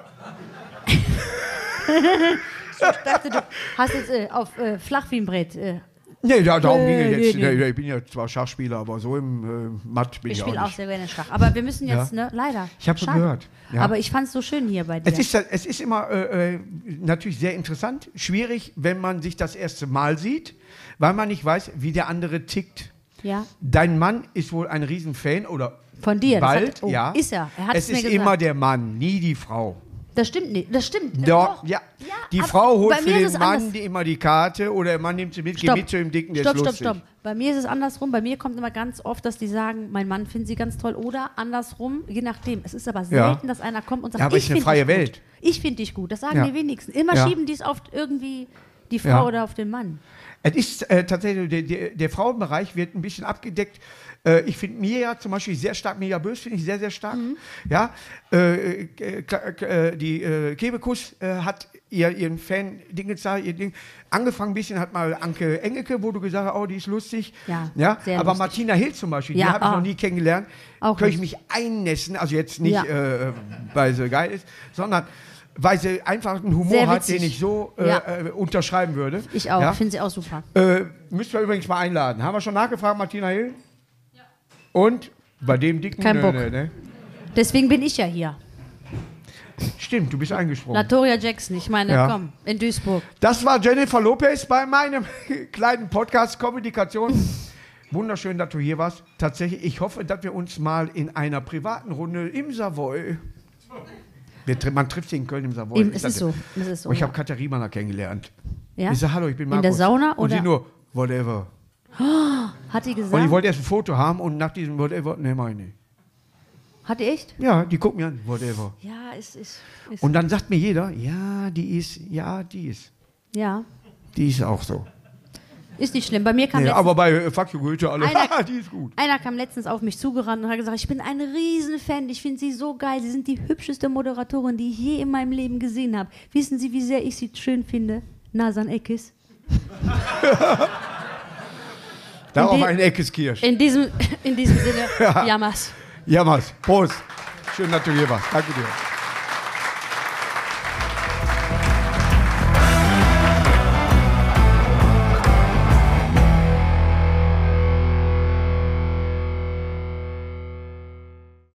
Ich dachte, du hast jetzt äh, auf äh, flach wie ein Brett. Äh, Nee, da, darum Nee, ging es jetzt. nee. Nee, Ich bin ja zwar Schachspieler, aber so im äh, Matt bin ich ich auch spiele auch sehr gerne Schach. Aber wir müssen jetzt, Ja. ne? Leider. Ich hab Schade. gehört, ja. Aber ich fand es so schön hier bei dir. Es ist, es ist immer äh, äh, natürlich sehr interessant, schwierig, wenn man sich das erste Mal sieht, weil man nicht weiß, wie der andere tickt. ja. Dein Mann ist wohl ein Riesenfan oder Von dir. bald, hat, oh, ja. Ist er. Er hat es es ist gesagt. immer der Mann, nie die Frau. Das stimmt nicht. Das stimmt. Doch, ja. Ja, Die Frau holt für den Mann anders. immer die Karte oder der Mann nimmt sie mit, geht mit zu dem Dicken, der stopp, stopp, stopp. Bei mir ist es andersrum. Bei mir kommt immer ganz oft, dass die sagen, mein Mann findet sie ganz toll. Oder andersrum, je nachdem. Es ist aber Ja. selten, dass einer kommt und sagt, Ja, aber ich ist eine freie dich gut. Welt. Ich finde dich gut. Das sagen Ja. die wenigsten. Immer Ja. schieben die es auf irgendwie die Frau Ja. oder auf den Mann. Es ist äh, tatsächlich, der, der, der Frauenbereich wird ein bisschen abgedeckt. Äh, ich finde Mia zum Beispiel sehr stark, Mia Bös finde ich sehr, sehr stark. Mhm. Ja, äh, äh, äh, die äh, Kebekus äh, hat ihr, ihren Fan Ding gezeigt, ihr Ding. Angefangen ein bisschen hat mal Anke Engelke, wo du gesagt hast, oh, die ist lustig. Ja, ja aber lustig. Martina Hill zum Beispiel, Ja, die habe ich noch nie kennengelernt. Auch Könnte ich mich einnässen, also jetzt nicht, Ja. äh, weil sie geil ist, sondern weil sie einfach einen Humor hat, den ich so äh, Ja. äh, unterschreiben würde. Ich auch. Ja? Finde sie auch super. Äh, müssen wir übrigens mal einladen. Haben wir schon nachgefragt, Martina Hill? Und? Bei dem dicken? Kein Bock. nö, ne? Deswegen bin ich ja hier. Stimmt, du bist eingesprungen. Latoria Jackson. Ich meine, Ja. komm, in Duisburg. Das war Jennifer Lopez bei meinem kleinen Podcast Kommunikation. Wunderschön, dass du hier warst. Tatsächlich, ich hoffe, dass wir uns mal in einer privaten Runde im Savoy. Wir, man trifft sich in Köln im Savoy. Eben, Ich es ist so. Es ist so. Oh, ich ja. habe Katharina kennengelernt. Ja? Ich sage, hallo, ich bin In Markus. der Sauna Und sie oder- nur, whatever. Hat die Und ich gesagt? wollte erst ein Foto haben und nach diesem whatever, ne, meine ich nicht. Hat die echt? Ja, die gucken mir an, whatever. Ja, es ist. ist Und dann sagt mir jeder, ja, die ist, ja, die ist. ja. Die ist auch so. Ist nicht schlimm. Bei mir kam Nee, letztens, aber bei äh, Fuck You Goethe alle, Einer- "Haha, die ist gut. einer kam letztens auf mich zugerannt und hat gesagt, ich bin ein Riesenfan, ich finde Sie so geil, Sie sind die hübscheste Moderatorin, die ich je in meinem Leben gesehen habe. Wissen Sie, wie sehr ich Sie schön finde? Nasan Eckes. Darauf ein Eckes Kirsch. In diesem, in diesem Sinne, Jammers. Jammers. Prost. Schön, dass du hier warst. Danke dir.